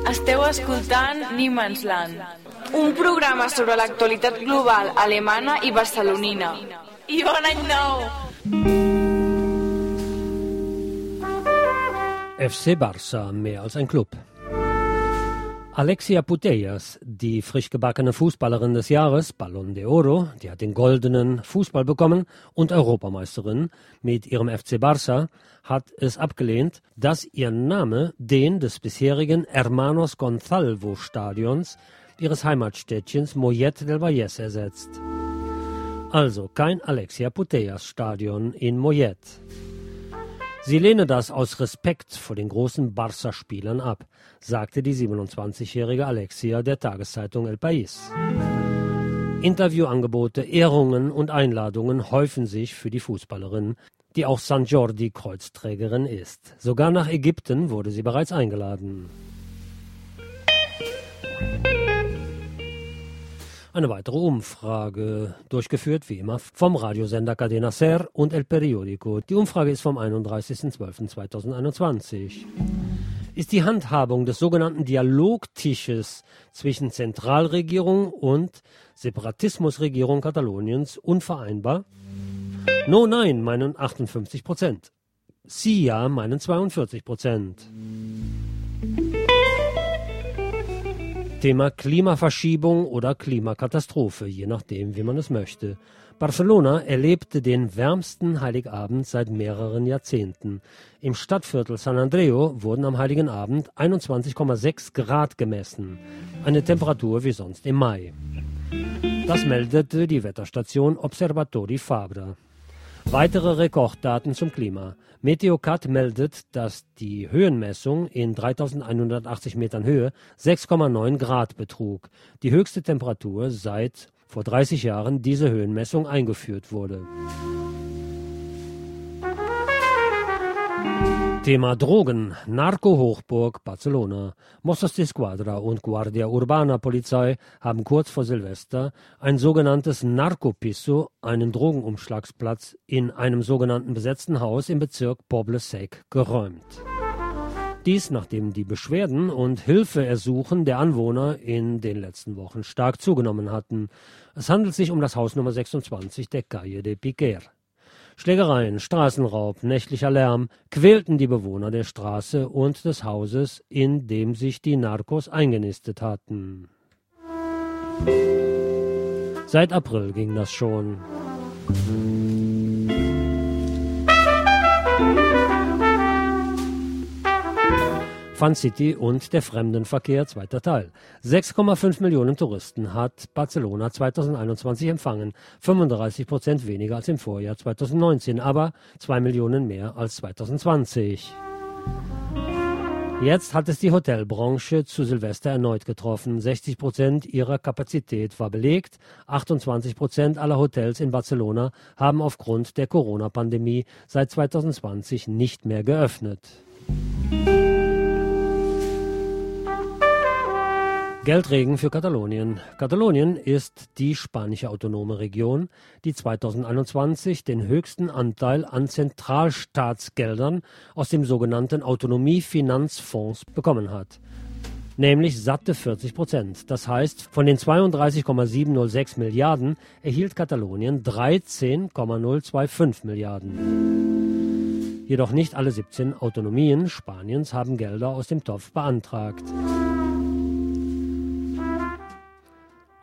Esteu escoltant Niemandsland, un programa sobre l'actualitat global alemana i barcelonina. Bon any nou! FC Barça, mehr als ein Club. Alexia Putellas, die frisch gebackene Fußballerin des Jahres, Ballon de Oro, die hat den goldenen Fußball bekommen und Europameisterin mit ihrem FC Barça, hat es abgelehnt, dass ihr Name den des bisherigen Hermanos Gonzalvo Stadions ihres Heimatstädtchens Mollet del Valles ersetzt. Also kein Alexia Putellas Stadion in Mollet. Sie lehne das aus Respekt vor den großen Barca-Spielern ab, sagte die 27-jährige Alexia der Tageszeitung El País. Interviewangebote, Ehrungen und Einladungen häufen sich für die Fußballerin, die auch San Jordi Kreuzträgerin ist. Sogar nach Ägypten wurde sie bereits eingeladen. Eine weitere Umfrage, durchgeführt wie immer vom Radiosender Cadena Ser und El Periodico. Die Umfrage ist vom 31.12.2021. Ist die Handhabung des sogenannten Dialogtisches zwischen Zentralregierung und Separatismusregierung Kataloniens unvereinbar? No, nein, meinen 58 Prozent. Sie ja, meinen 42 Prozent. Thema Klimaverschiebung oder Klimakatastrophe, je nachdem, wie man es möchte. Barcelona erlebte den wärmsten Heiligabend seit mehreren Jahrzehnten. Im Stadtviertel San Andreo wurden am Heiligen Abend 21,6 Grad gemessen, eine Temperatur wie sonst im Mai. Das meldete die Wetterstation Observatori Fabra. Weitere Rekorddaten zum Klima. Meteocat meldet, dass die Höhenmessung in 3180 Metern Höhe 6,9 Grad betrug. Die höchste Temperatur seit vor 30 Jahren diese Höhenmessung eingeführt wurde. Thema Drogen, Narco-Hochburg Barcelona. Mossos de Squadra und Guardia Urbana Polizei haben kurz vor Silvester ein sogenanntes Narco-Pisso, einen Drogenumschlagsplatz in einem sogenannten besetzten Haus im Bezirk Poble Sec, geräumt. Dies nachdem die Beschwerden und Hilfeersuchen der Anwohner in den letzten Wochen stark zugenommen hatten. Es handelt sich um das Haus Nummer 26 der Calle de Piquer. Schlägereien, Straßenraub, nächtlicher Lärm quälten die Bewohner der Straße und des Hauses, in dem sich die Narcos eingenistet hatten. Seit April ging das schon. Fun City und der Fremdenverkehr, zweiter Teil. 6,5 Millionen Touristen hat Barcelona 2021 empfangen, 35 Prozent weniger als im Vorjahr 2019, aber 2 Millionen mehr als 2020. Jetzt hat es die Hotelbranche zu Silvester erneut getroffen. 60 Prozent ihrer Kapazität war belegt. 28 Prozent aller Hotels in Barcelona haben aufgrund der Corona-Pandemie seit 2020 nicht mehr geöffnet. Geldregen für Katalonien. Katalonien ist die spanische autonome Region, die 2021 den höchsten Anteil an Zentralstaatsgeldern aus dem sogenannten Autonomiefinanzfonds bekommen hat. Nämlich satte 40 Prozent. Das heißt, von den 32,706 Milliarden erhielt Katalonien 13,025 Milliarden. Jedoch nicht alle 17 Autonomien Spaniens haben Gelder aus dem Topf beantragt.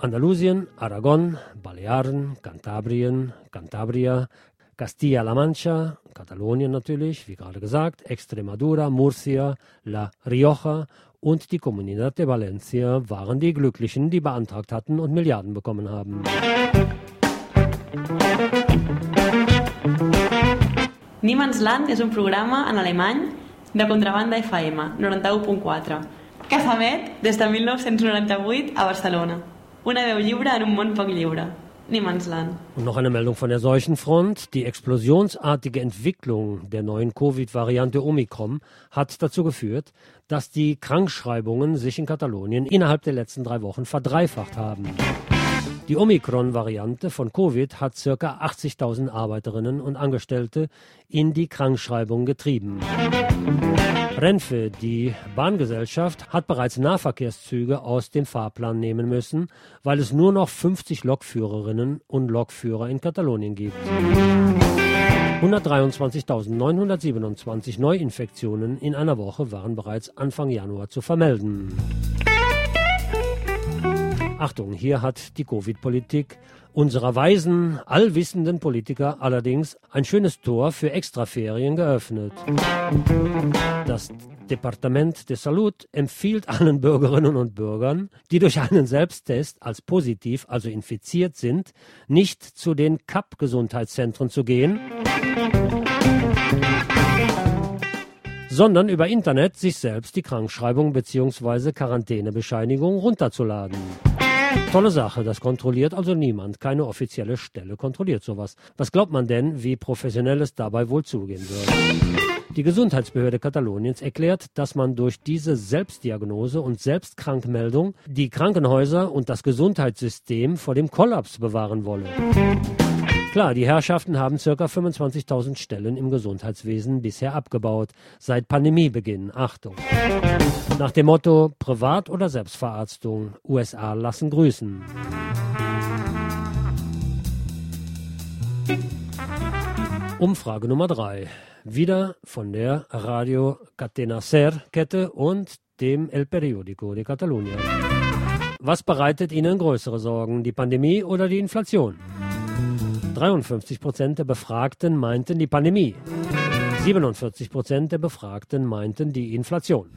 Andalusien, Aragon, Balearen, Kantabrien, Cantabria, Castilla-La Mancha, Katalonien natürlich, wie gerade gesagt, Extremadura, Murcia, La Rioja und die Comunidad de Valencia waren die Glücklichen, die beantragt hatten und Milliarden bekommen haben. Niemans Land és un programa en alemany de contrabanda FM 91.4 que s'emet des de 1998 a Barcelona. Una veu lliure en un món poc. Niemandsland. Und noch eine Meldung von der Seuchenfront. Die explosionsartige Entwicklung der neuen Covid-Variante Omikron hat dazu geführt, dass die Krankschreibungen sich in Katalonien innerhalb der letzten drei Wochen verdreifacht haben. Die Omikron-Variante von Covid hat ca. 80.000 Arbeiterinnen und Angestellte in die Krankschreibung getrieben. Renfe, die Bahngesellschaft, hat bereits Nahverkehrszüge aus dem Fahrplan nehmen müssen, weil es nur noch 50 Lokführerinnen und Lokführer in Katalonien gibt. 123.927 Neuinfektionen in einer Woche waren bereits Anfang Januar zu vermelden. Achtung, hier hat die Covid-Politik unserer weisen, allwissenden Politiker allerdings ein schönes Tor für Extraferien geöffnet. Das Departement de Salud empfiehlt allen Bürgerinnen und Bürgern, die durch einen Selbsttest als positiv, also infiziert sind, nicht zu den CAP-Gesundheitszentren zu gehen, sondern über Internet sich selbst die Krankschreibung bzw. Quarantänebescheinigung runterzuladen. Tolle Sache, das kontrolliert also niemand. Keine offizielle Stelle kontrolliert sowas. Was glaubt man denn, wie professionell es dabei wohl zugehen würde? Die Gesundheitsbehörde Kataloniens erklärt, dass man durch diese Selbstdiagnose und Selbstkrankmeldung die Krankenhäuser und das Gesundheitssystem vor dem Kollaps bewahren wolle. Klar, die Herrschaften haben ca. 25.000 Stellen im Gesundheitswesen bisher abgebaut, seit Pandemiebeginn. Achtung. Nach dem Motto Privat- oder Selbstverarztung, USA lassen grüßen. Umfrage Nummer 3. Wieder von der Radio Catena Ser Kette und dem El Periódico de Catalunya. Was bereitet Ihnen größere Sorgen, die Pandemie oder die Inflation? 53 Prozent der Befragten meinten die Pandemie. 47 Prozent der Befragten meinten die Inflation.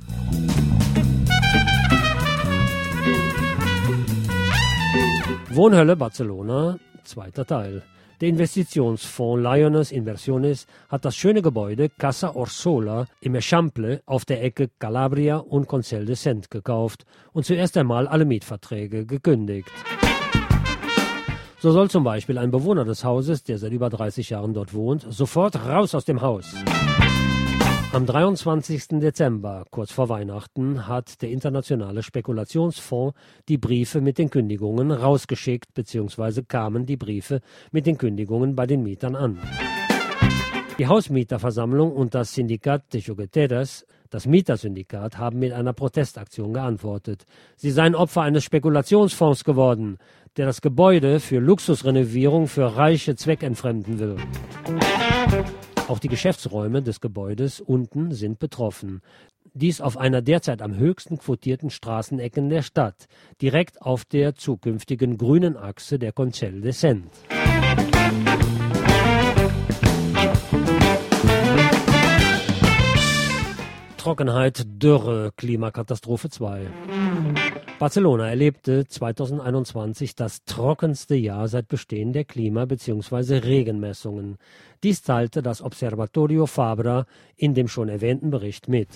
Wohnhölle Barcelona, zweiter Teil. Der Investitionsfonds Lioness Inversiones hat das schöne Gebäude Casa Orsola im Echample auf der Ecke Calabria und Concel de Cent gekauft und zuerst einmal alle Mietverträge gekündigt. So soll zum Beispiel ein Bewohner des Hauses, der seit über 30 Jahren dort wohnt, sofort raus aus dem Haus. Am 23. Dezember, kurz vor Weihnachten, hat der internationale Spekulationsfonds die Briefe mit den Kündigungen rausgeschickt, beziehungsweise kamen die Briefe mit den Kündigungen bei den Mietern an. Die Hausmieterversammlung und das Syndikat de Jugueteras, das Mietersyndikat, haben mit einer Protestaktion geantwortet. Sie seien Opfer eines Spekulationsfonds geworden, der das Gebäude für Luxusrenovierung für Reiche zweckentfremden will. Auch die Geschäftsräume des Gebäudes unten sind betroffen. Dies auf einer derzeit am höchsten quotierten Straßenecke der Stadt, direkt auf der zukünftigen grünen Achse der Concel de Cent. Trockenheit, Dürre, Klimakatastrophe 2. Barcelona erlebte 2021 das trockenste Jahr seit Bestehen der Klima- bzw. Regenmessungen. Dies teilte das Observatorio Fabra in dem schon erwähnten Bericht mit.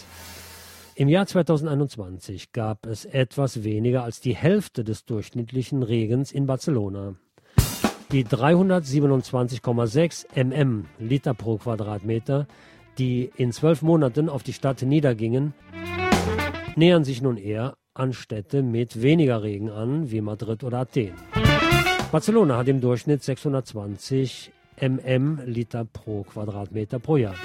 Im Jahr 2021 gab es etwas weniger als die Hälfte des durchschnittlichen Regens in Barcelona. Die 327,6 mm Liter pro Quadratmeter die in zwölf Monaten auf die Stadt niedergingen, nähern sich nun eher an Städte mit weniger Regen an, wie Madrid oder Athen. Barcelona hat im Durchschnitt 620 mm Liter pro Quadratmeter pro Jahr.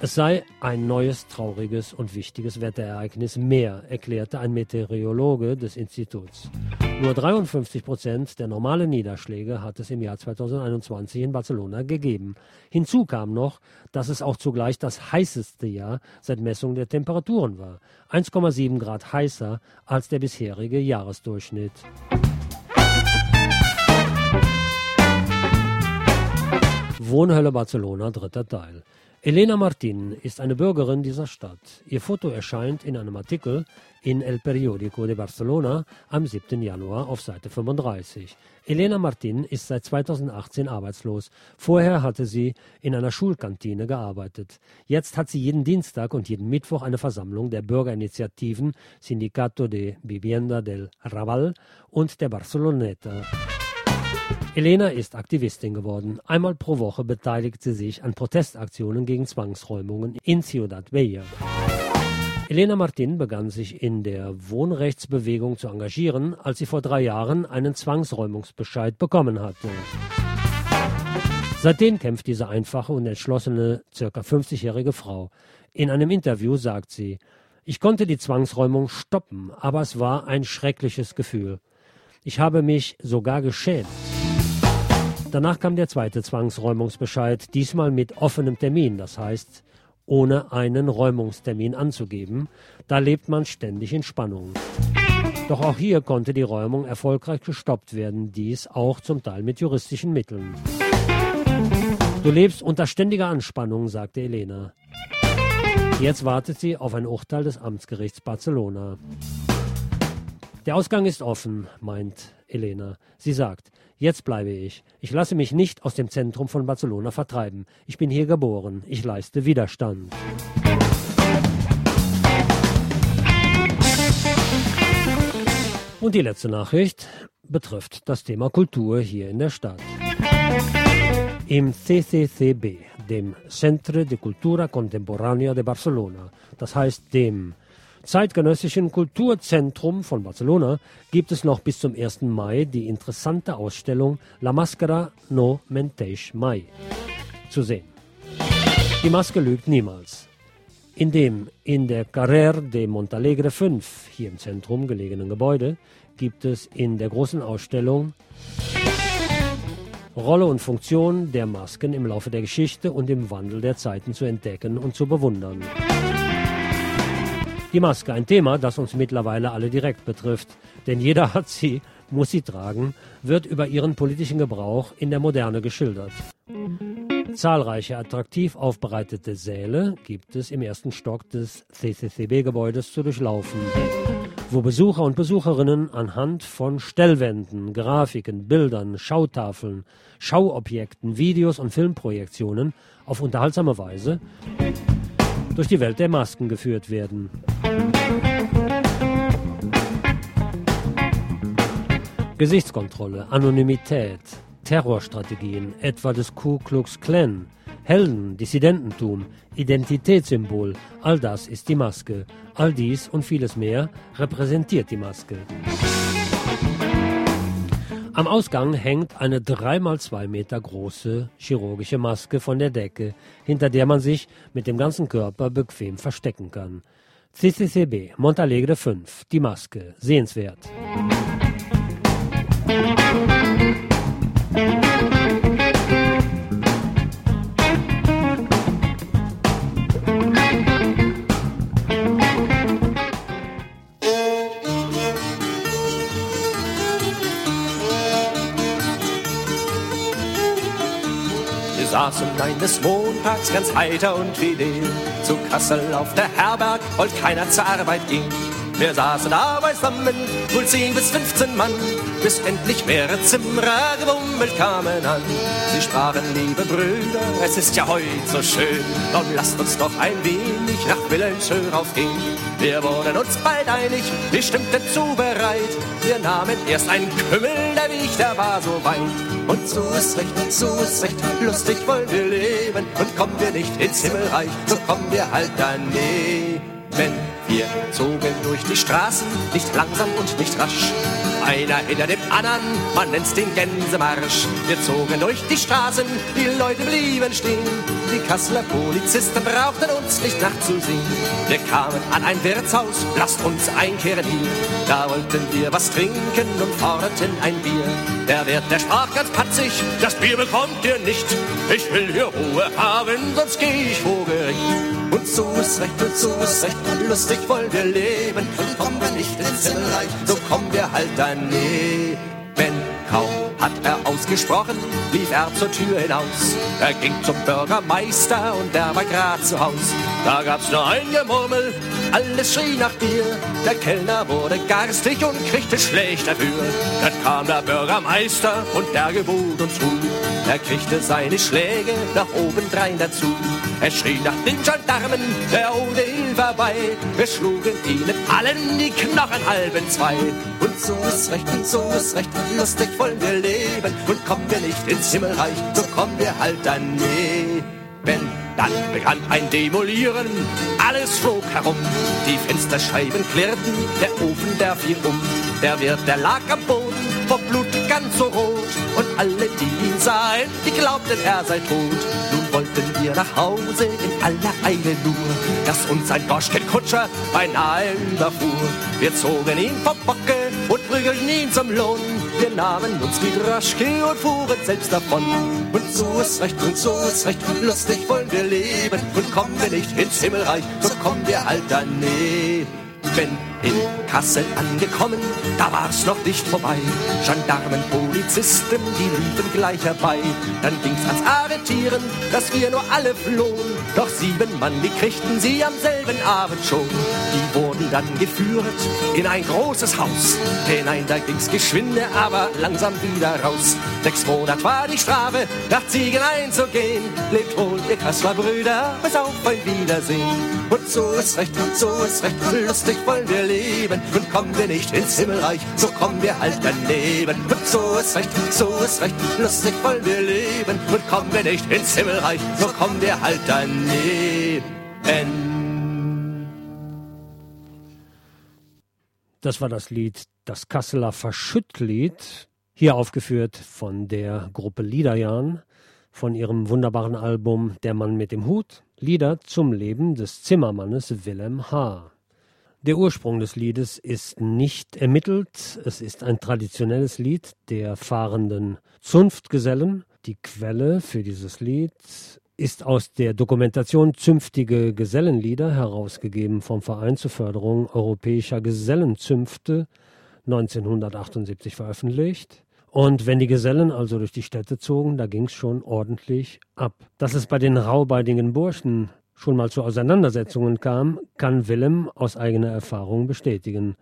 Es sei ein neues, trauriges und wichtiges Wetterereignis mehr, erklärte ein Meteorologe des Instituts. Nur 53 Prozent der normalen Niederschläge hat es im Jahr 2021 in Barcelona gegeben. Hinzu kam noch, dass es auch zugleich das heißeste Jahr seit Messung der Temperaturen war. 1,7 Grad heißer als der bisherige Jahresdurchschnitt. Wohnhölle Barcelona, dritter Teil. Elena Martin ist eine Bürgerin dieser Stadt. Ihr Foto erscheint in einem Artikel in El Periódico de Barcelona am 7. Januar auf Seite 35. Elena Martin ist seit 2018 arbeitslos. Vorher hatte sie in einer Schulkantine gearbeitet. Jetzt hat sie jeden Dienstag und jeden Mittwoch eine Versammlung der Bürgerinitiativen Sindicato de Vivienda del Raval und der Barceloneta. Elena ist Aktivistin geworden. Einmal pro Woche beteiligt sie sich an Protestaktionen gegen Zwangsräumungen in Ciudad Bella. Elena Martin begann sich in der Wohnrechtsbewegung zu engagieren, als sie vor drei Jahren einen Zwangsräumungsbescheid bekommen hatte. Seitdem kämpft diese einfache und entschlossene, circa 50-jährige Frau. In einem Interview sagt sie, ich konnte die Zwangsräumung stoppen, aber es war ein schreckliches Gefühl. Ich habe mich sogar geschämt. Danach kam der zweite Zwangsräumungsbescheid, diesmal mit offenem Termin, das heißt, ohne einen Räumungstermin anzugeben. Da lebt man ständig in Spannung. Doch auch hier konnte die Räumung erfolgreich gestoppt werden, dies auch zum Teil mit juristischen Mitteln. Du lebst unter ständiger Anspannung, sagte Elena. Jetzt wartet sie auf ein Urteil des Amtsgerichts Barcelona. Der Ausgang ist offen, meint Elena. Sie sagt, Jetzt bleibe ich. Ich lasse mich nicht aus dem Zentrum von Barcelona vertreiben. Ich bin hier geboren. Ich leiste Widerstand. Und die letzte Nachricht betrifft das Thema Kultur hier in der Stadt. Im CCCB, dem Centre de Cultura Contemporánea de Barcelona, das heißt dem zeitgenössischen Kulturzentrum von Barcelona gibt es noch bis zum 1. Mai die interessante Ausstellung La Máscara no Menteix Mai zu sehen. Die Maske lügt niemals. In dem in der Carrer de Montalegre 5, hier im Zentrum gelegenen Gebäude, gibt es in der großen Ausstellung Rolle und Funktion der Masken im Laufe der Geschichte und im Wandel der Zeiten zu entdecken und zu bewundern. Die Maske, ein Thema, das uns mittlerweile alle direkt betrifft, denn jeder hat sie, muss sie tragen, wird über ihren politischen Gebrauch in der Moderne geschildert. Zahlreiche attraktiv aufbereitete Säle gibt es im ersten Stock des CCCB-Gebäudes zu durchlaufen, wo Besucher und Besucherinnen anhand von Stellwänden, Grafiken, Bildern, Schautafeln, Schauobjekten, Videos und Filmprojektionen auf unterhaltsame Weise durch die Welt der Masken geführt werden. Gesichtskontrolle, Anonymität, Terrorstrategien, etwa des Ku Klux Klan, Helden, Dissidententum, Identitätssymbol, all das ist die Maske. All dies und vieles mehr repräsentiert die Maske. Am Ausgang hängt eine 3x2 Meter große chirurgische Maske von der Decke, hinter der man sich mit dem ganzen Körper bequem verstecken kann. CCCB, Montalegre 5, die Maske, sehenswert. Saßen eines Montags ganz heiter und fidel zu Kassel auf der Herberg, wollte keiner zur Arbeit gehen. Wir saßen da beisammen, wohl zehn bis 15 Mann, bis endlich mehrere Zimmerer gebummelt kamen an. Sie sprachen, liebe Brüder, es ist ja heute so schön, nun lasst uns doch ein wenig nach Wilhelmshöhe raufgehen. Wir wurden uns bald einig, wir stimmten zu bereit. Wir nahmen erst einen Kümmel, der Weg, der war so weit. Und so ist recht, so ist recht, lustig wollen wir leben. Und kommen wir nicht ins Himmelreich, so kommen wir halt daneben. Wir zogen durch die Straßen, nicht langsam und nicht rasch. Einer hinter dem anderen, man nennt's den Gänsemarsch. Wir zogen durch die Straßen, die Leute blieben stehen. Die Kasseler Polizisten brauchten uns nicht nachzusehen. Wir kamen an ein Wirtshaus, lasst uns einkehren hier. Da wollten wir was trinken und forderten ein Bier. Der Wirt, der sprach ganz patzig, das Bier bekommt ihr nicht. Ich will hier Ruhe haben, sonst geh ich vor Gericht. Und so ist recht, und so ist recht, lustig wollen wir leben. Und kommen wir nicht ins Himmelreich, so kommen wir halt daneben. Kaum hat er ausgesprochen, lief er zur Tür hinaus. Er ging zum Bürgermeister und der war grad zu Haus. Da gab's nur ein Gemurmel, alles schrie nach Bier. Der Kellner wurde garstig und kriegte schlecht dafür. Dann kam der Bürgermeister und der gebot uns Ruhe. Er kriegte seine Schläge nach oben drein dazu. Er schrie nach den Gendarmen, der ohne Hilfe bei. Wir schlugen ihnen allen die Knochen halben zwei. Und so ist recht, und so ist recht, lustig wollen wir leben. Und kommen wir nicht ins Himmelreich, so kommen wir halt daneben. Dann begann ein Demolieren, alles flog herum. Die Fensterscheiben klirrten, der Ofen, der fiel um. Der Wirt, der lag am Boden, vor Blut ganz so rot. Und alle, die ihn sahen, die glaubten, er sei tot. Nun wollten wir nach Hause in aller Eile nur, dass uns ein Dorschken-Kutscher beinahe überfuhr. Wir zogen ihn vom Bocke und prügelten ihn zum Lohn. Wir nahmen uns die Droschke und fuhren selbst davon. Und so ist recht, und so ist recht, lustig wollen wir leben. Und kommen wir nicht ins Himmelreich, so kommen wir halt daneben. In Kassel angekommen, da war's noch nicht vorbei. Gendarmen, Polizisten, die liefen gleich herbei. Dann ging's ans Arretieren, dass wir nur alle flohen. Doch sieben Mann, die kriegten sie am selben Abend schon. Die wurden dann geführt in ein großes Haus. Hinein, da ging's geschwinde, aber langsam wieder raus. Sechs Monat war die Strafe, nach Ziegen einzugehen. Lebt wohl, ihr Kasseler Brüder, bis auf ein Wiedersehen. Und so ist recht, und so ist recht, lustig wollen wir leben. Und kommen wir nicht ins Himmelreich, so kommen wir halt daneben. Und so ist recht, so ist recht, lustig wollen wir leben. Und kommen wir nicht ins Himmelreich, so kommen wir halt daneben. Das war das Lied, das Kasseler Verschüttlied, hier aufgeführt von der Gruppe Liederjan, von ihrem wunderbaren Album Der Mann mit dem Hut, Lieder zum Leben des Zimmermannes Wilhelm H. Der Ursprung des Liedes ist nicht ermittelt. Es ist ein traditionelles Lied der fahrenden Zunftgesellen. Die Quelle für dieses Lied ist aus der Dokumentation Zünftige Gesellenlieder, herausgegeben vom Verein zur Förderung europäischer Gesellenzünfte, 1978 veröffentlicht. Und wenn die Gesellen also durch die Städte zogen, da ging es schon ordentlich ab. Dass es bei den raubeidigen Burschen schon mal zu Auseinandersetzungen kam, kann Willem aus eigener Erfahrung bestätigen.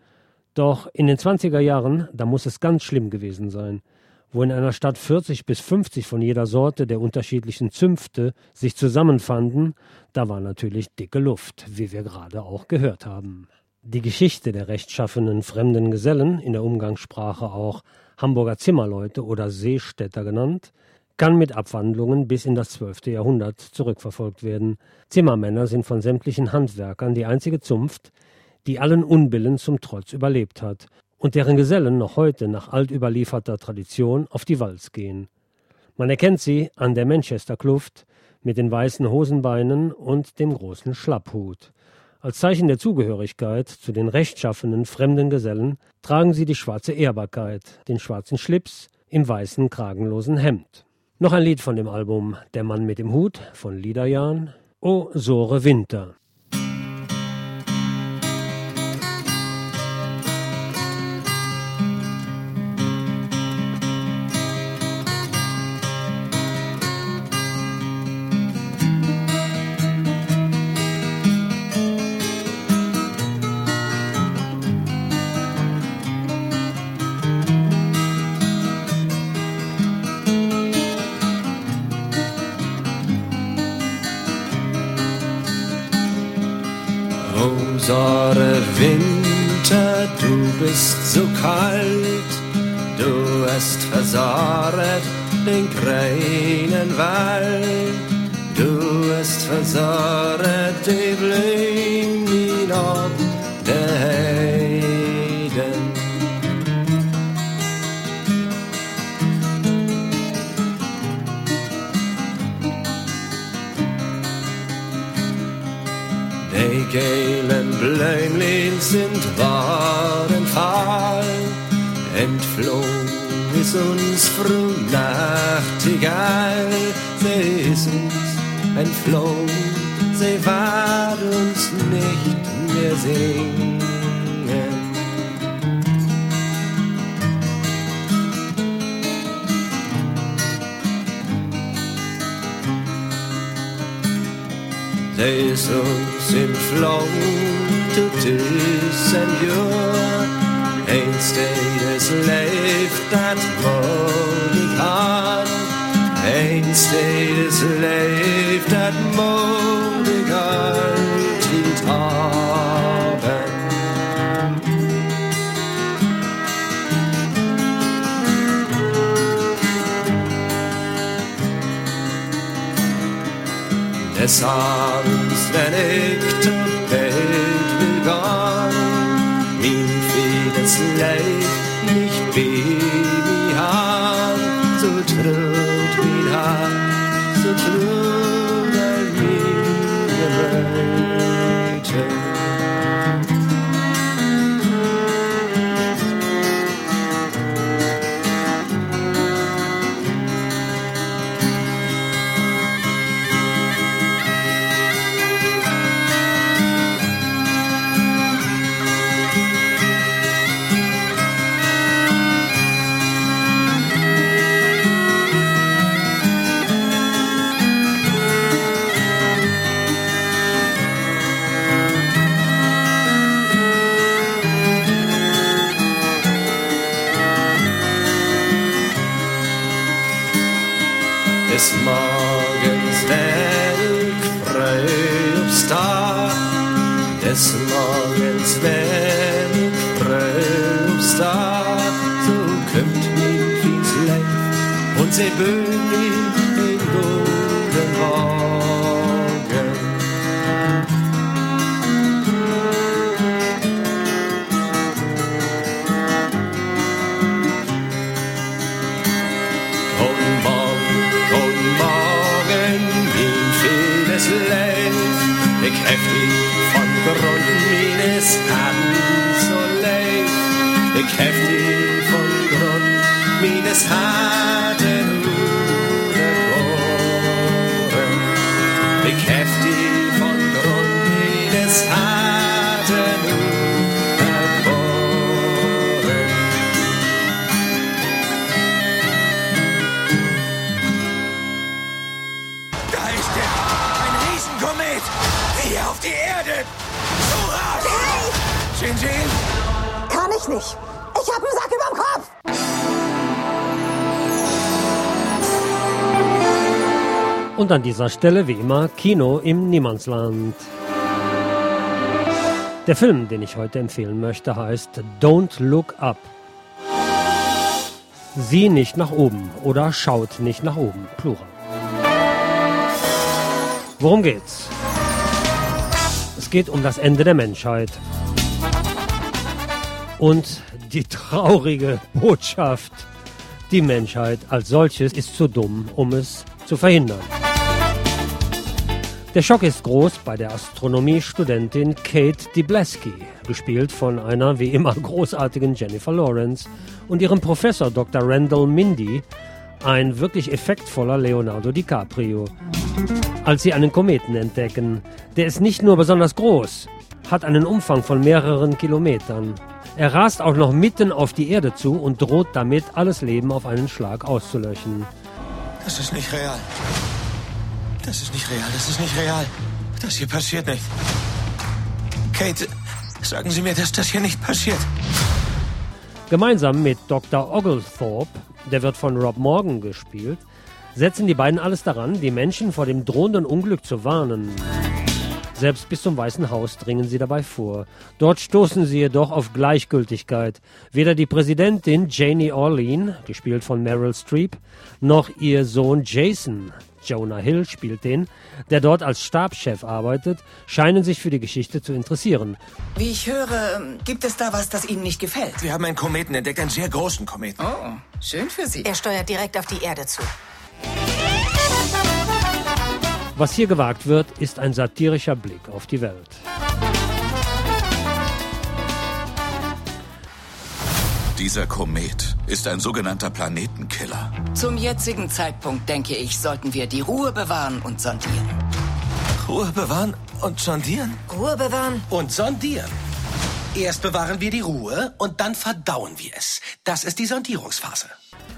Doch in den 20er Jahren, da muss es ganz schlimm gewesen sein, wo in einer Stadt 40 bis 50 von jeder Sorte der unterschiedlichen Zünfte sich zusammenfanden, da war natürlich dicke Luft, wie wir gerade auch gehört haben. Die Geschichte der rechtschaffenen fremden Gesellen, in der Umgangssprache auch Hamburger Zimmerleute oder Seestädter genannt, kann mit Abwandlungen bis in das 12. Jahrhundert zurückverfolgt werden. Zimmermänner sind von sämtlichen Handwerkern die einzige Zunft, die allen Unbillen zum Trotz überlebt hat und deren Gesellen noch heute nach altüberlieferter Tradition auf die Walz gehen. Man erkennt sie an der Manchester Kluft mit den weißen Hosenbeinen und dem großen Schlapphut. Als Zeichen der Zugehörigkeit zu den rechtschaffenen fremden Gesellen tragen sie die schwarze Ehrbarkeit, den schwarzen Schlips im weißen kragenlosen Hemd. Noch ein Lied von dem Album Der Mann mit dem Hut von Liederjahn. O Sore Winter. Du hast versorgt den grünen Wald, du hast versorgt die Blumen auf der Heiden. Die gelen Blümchen sind waren fahl, entflohen uns Nachtigall, sie ist uns entflohen, sie war uns nicht mehr singen. Sie ist uns entflohen, tut es ein Jahr, einst es lebt das Modigan, einst es lebt das Modigan, die Taben. Des Abends, wenn ich vieles Leid dieser Stelle wie immer Kino im Niemandsland. Der Film, den ich heute empfehlen möchte, heißt Don't Look Up. Sieh nicht nach oben oder schaut nicht nach oben, Plural. Worum geht's? Es geht um das Ende der Menschheit. Und die traurige Botschaft, die Menschheit als solches ist zu dumm, um es zu verhindern. Der Schock ist groß bei der Astronomiestudentin Kate Dibleski, gespielt von einer wie immer großartigen Jennifer Lawrence, und ihrem Professor Dr. Randall Mindy, ein wirklich effektvoller Leonardo DiCaprio. Als sie einen Kometen entdecken, der ist nicht nur besonders groß, hat einen Umfang von mehreren Kilometern. Er rast auch noch mitten auf die Erde zu und droht damit, alles Leben auf einen Schlag auszulöschen. Das ist nicht real. Das ist nicht real, das ist nicht real. Das hier passiert nicht. Kate, sagen Sie mir, dass das hier nicht passiert. Gemeinsam mit Dr. Oglethorpe, der wird von Rob Morgan gespielt, setzen die beiden alles daran, die Menschen vor dem drohenden Unglück zu warnen. Selbst bis zum Weißen Haus dringen sie dabei vor. Dort stoßen sie jedoch auf Gleichgültigkeit. Weder die Präsidentin Janie Orlean, gespielt von Meryl Streep, noch ihr Sohn Jason, Jonah Hill spielt den, der dort als Stabschef arbeitet, scheinen sich für die Geschichte zu interessieren. Wie ich höre, gibt es da was, das Ihnen nicht gefällt? Wir haben einen Kometen entdeckt, einen sehr großen Kometen. Oh, schön für Sie. Er steuert direkt auf die Erde zu. Was hier gewagt wird, ist ein satirischer Blick auf die Welt. Dieser Komet ist ein sogenannter Planetenkiller. Zum jetzigen Zeitpunkt, denke ich, sollten wir die Ruhe bewahren und sondieren. Ruhe bewahren und sondieren? Ruhe bewahren. Und sondieren. Erst bewahren wir die Ruhe und dann verdauen wir es. Das ist die Sondierungsphase.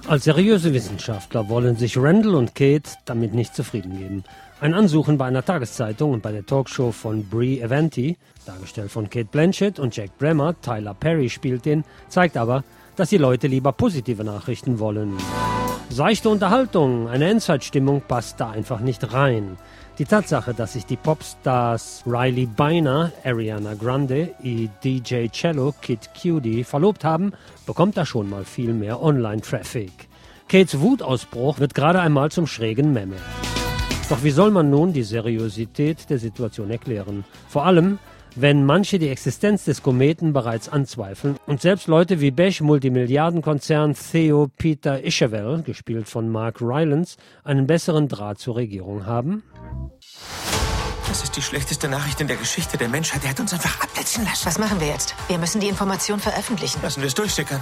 Als seriöse Wissenschaftler wollen sich Randall und Kate damit nicht zufrieden geben. Ein Ansuchen bei einer Tageszeitung und bei der Talkshow von Brie Avanti, dargestellt von Kate Blanchett und Jack Bremer, Tyler Perry spielt den, zeigt aber, dass die Leute lieber positive Nachrichten wollen. Seichte Unterhaltung, eine Endzeitstimmung passt da einfach nicht rein. Die Tatsache, dass sich die Popstars Riley Beiner, Ariana Grande und DJ Cello, Kid Cudi verlobt haben, bekommt da schon mal viel mehr Online-Traffic. Kates Wutausbruch wird gerade einmal zum schrägen Memme. Doch wie soll man nun die Seriosität der Situation erklären? Vor allem, wenn manche die Existenz des Kometen bereits anzweifeln und selbst Leute wie Besch Multimilliardenkonzern Theo Peter Ischerwell, gespielt von Mark Rylance, einen besseren Draht zur Regierung haben? Das ist die schlechteste Nachricht in der Geschichte der Menschheit. Der hat uns einfach abblitzen lassen. Was machen wir jetzt? Wir müssen die Information veröffentlichen. Lassen wir es durchsickern.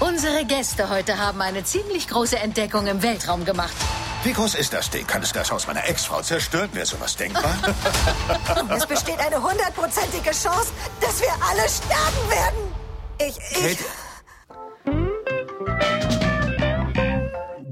Unsere Gäste heute haben eine ziemlich große Entdeckung im Weltraum gemacht. Wie groß ist das Ding? Kann es das Haus meiner Ex-Frau zerstören? Wäre sowas denkbar? *laughs* es besteht eine hundertprozentige Chance, dass wir alle sterben werden. Ich, ich...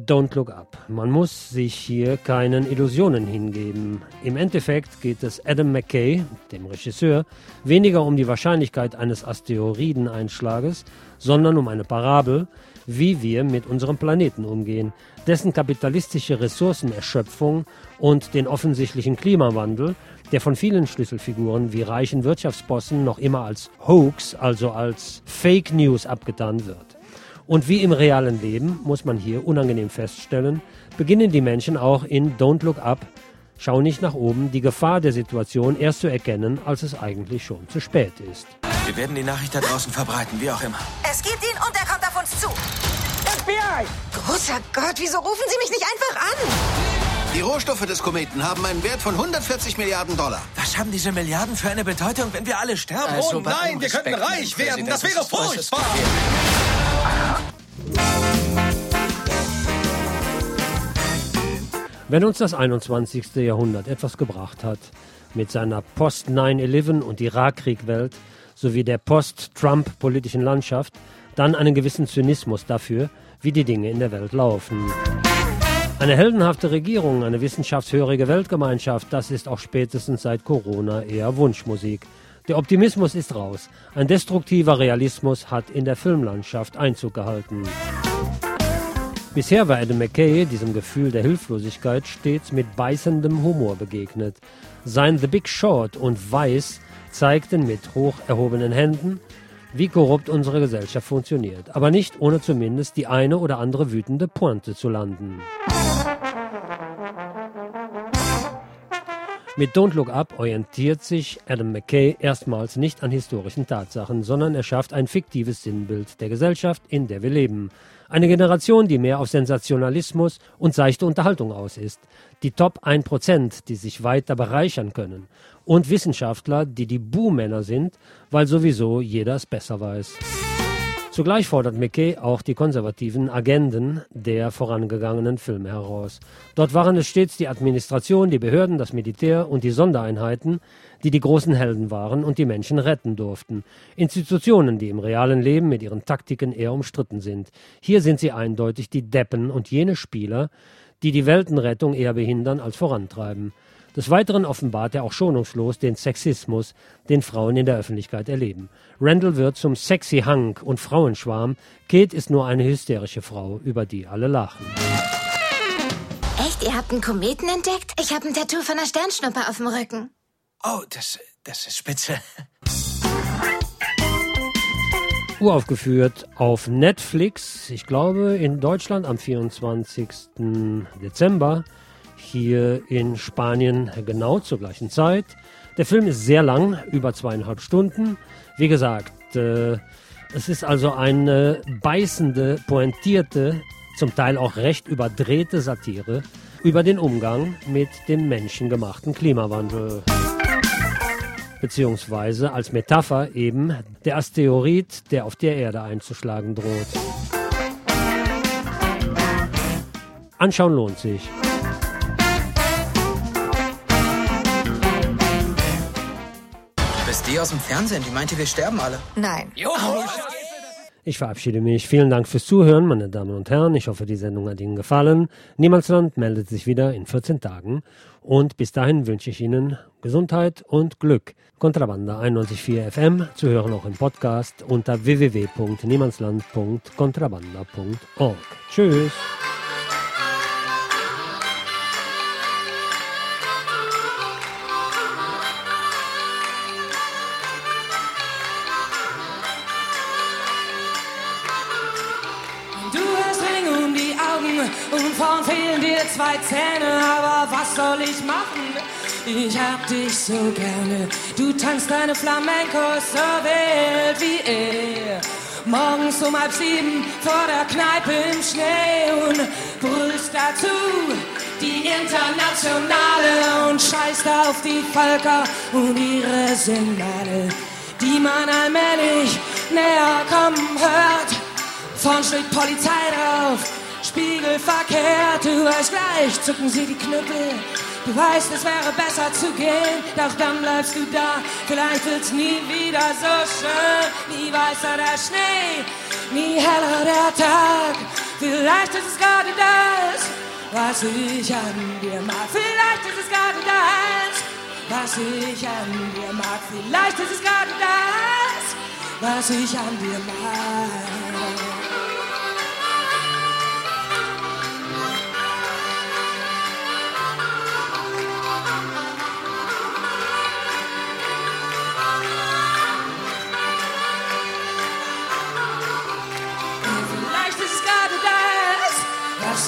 Don't look up. Man muss sich hier keinen Illusionen hingeben. Im Endeffekt geht es Adam McKay, dem Regisseur, weniger um die Wahrscheinlichkeit eines Asteroideneinschlages, sondern um eine Parabel, wie wir mit unserem Planeten umgehen, dessen kapitalistische Ressourcenerschöpfung und den offensichtlichen Klimawandel, der von vielen Schlüsselfiguren wie reichen Wirtschaftsbossen noch immer als Hoax, also als Fake News abgetan wird. Und wie im realen Leben, muss man hier unangenehm feststellen, beginnen die Menschen auch in Don't Look Up, Schau nicht nach oben, die Gefahr der Situation erst zu erkennen, als es eigentlich schon zu spät ist. Wir werden die Nachricht da draußen verbreiten, wie auch immer. Es gibt ihn und er kommt zu. FBI! Großer Gott, wieso rufen Sie mich nicht einfach an? Die Rohstoffe des Kometen haben einen Wert von 140 Milliarden Dollar. Was haben diese Milliarden für eine Bedeutung, wenn wir alle sterben? Also, oh nein, wir könnten reich werden. Das wäre furchtbar. Wenn uns das 21. Jahrhundert etwas gebracht hat, mit seiner Post-9-11 und Irakkrieg-Welt sowie der Post-Trump-politischen Landschaft, dann einen gewissen Zynismus dafür, wie die Dinge in der Welt laufen. Eine heldenhafte Regierung, eine wissenschaftshörige Weltgemeinschaft, das ist auch spätestens seit Corona eher Wunschmusik. Der Optimismus ist raus. Ein destruktiver Realismus hat in der Filmlandschaft Einzug gehalten. Bisher war Adam McKay diesem Gefühl der Hilflosigkeit stets mit beißendem Humor begegnet. Sein The Big Short und Weiß zeigten mit hoch erhobenen Händen, wie korrupt unsere Gesellschaft funktioniert, aber nicht ohne zumindest die eine oder andere wütende Pointe zu landen. Mit Don't Look Up orientiert sich Adam McKay erstmals nicht an historischen Tatsachen, sondern er schafft ein fiktives Sinnbild der Gesellschaft, in der wir leben. Eine Generation, die mehr auf Sensationalismus und seichte Unterhaltung aus ist. Die Top 1%, die sich weiter bereichern können. Und Wissenschaftler, die die Buhmänner sind, weil sowieso jeder es besser weiß. Zugleich fordert McKay auch die konservativen Agenden der vorangegangenen Filme heraus. Dort waren es stets die Administration, die Behörden, das Militär und die Sondereinheiten, die die großen Helden waren und die Menschen retten durften. Institutionen, die im realen Leben mit ihren Taktiken eher umstritten sind. Hier sind sie eindeutig die Deppen und jene Spieler, die die Weltenrettung eher behindern als vorantreiben. Des Weiteren offenbart er auch schonungslos den Sexismus, den Frauen in der Öffentlichkeit erleben. Randall wird zum sexy Hank und Frauenschwarm. Kate ist nur eine hysterische Frau, über die alle lachen. Echt, ihr habt einen Kometen entdeckt? Ich habe ein Tattoo von einer Sternschnuppe auf dem Rücken. Oh, das, das ist spitze. Uraufgeführt auf Netflix, ich glaube in Deutschland am 24. Dezember hier in Spanien genau zur gleichen Zeit. Der Film ist sehr lang, über zweieinhalb Stunden. Wie gesagt, äh, es ist also eine beißende, pointierte, zum Teil auch recht überdrehte Satire über den Umgang mit dem menschengemachten Klimawandel. Beziehungsweise als Metapher eben der Asteroid, der auf der Erde einzuschlagen droht. Anschauen lohnt sich. die aus dem Fernsehen, die meinte, wir sterben alle. Nein. Jo. Ich verabschiede mich. Vielen Dank fürs Zuhören, meine Damen und Herren. Ich hoffe, die Sendung hat Ihnen gefallen. Niemandsland meldet sich wieder in 14 Tagen. Und bis dahin wünsche ich Ihnen Gesundheit und Glück. Kontrabanda 91.4 FM zu hören auch im Podcast unter www.niemandsland.kontrabanda.org. Tschüss. Vorn fehlen dir zwei Zähne, aber was soll ich machen? Ich hab dich so gerne. Du tanzt deine Flamencos so wild wie er. Morgens um halb sieben vor der Kneipe im Schnee und brüllst dazu die Internationale und scheißt auf die Völker und ihre Signale, die man allmählich näher kommen hört. Vorn steht Polizei drauf, Spiegel verkehrt, du weißt gleich, zucken sie die Knüppel. Du weißt, es wäre besser zu gehen, doch dann bleibst du da. Vielleicht wird's nie wieder so schön, nie weißer der Schnee, nie heller der Tag. Vielleicht ist es gerade das, was ich an dir mag. Vielleicht ist es gerade das, was ich an dir mag. Vielleicht ist es gerade das, was ich an dir mag.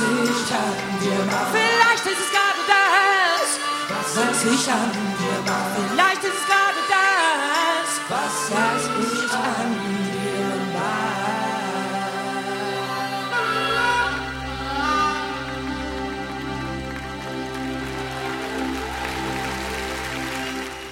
ich hatten wir mal. Vielleicht ist es gerade das. Was sich an dir wir mal. Vielleicht ist es gerade das. Was weiß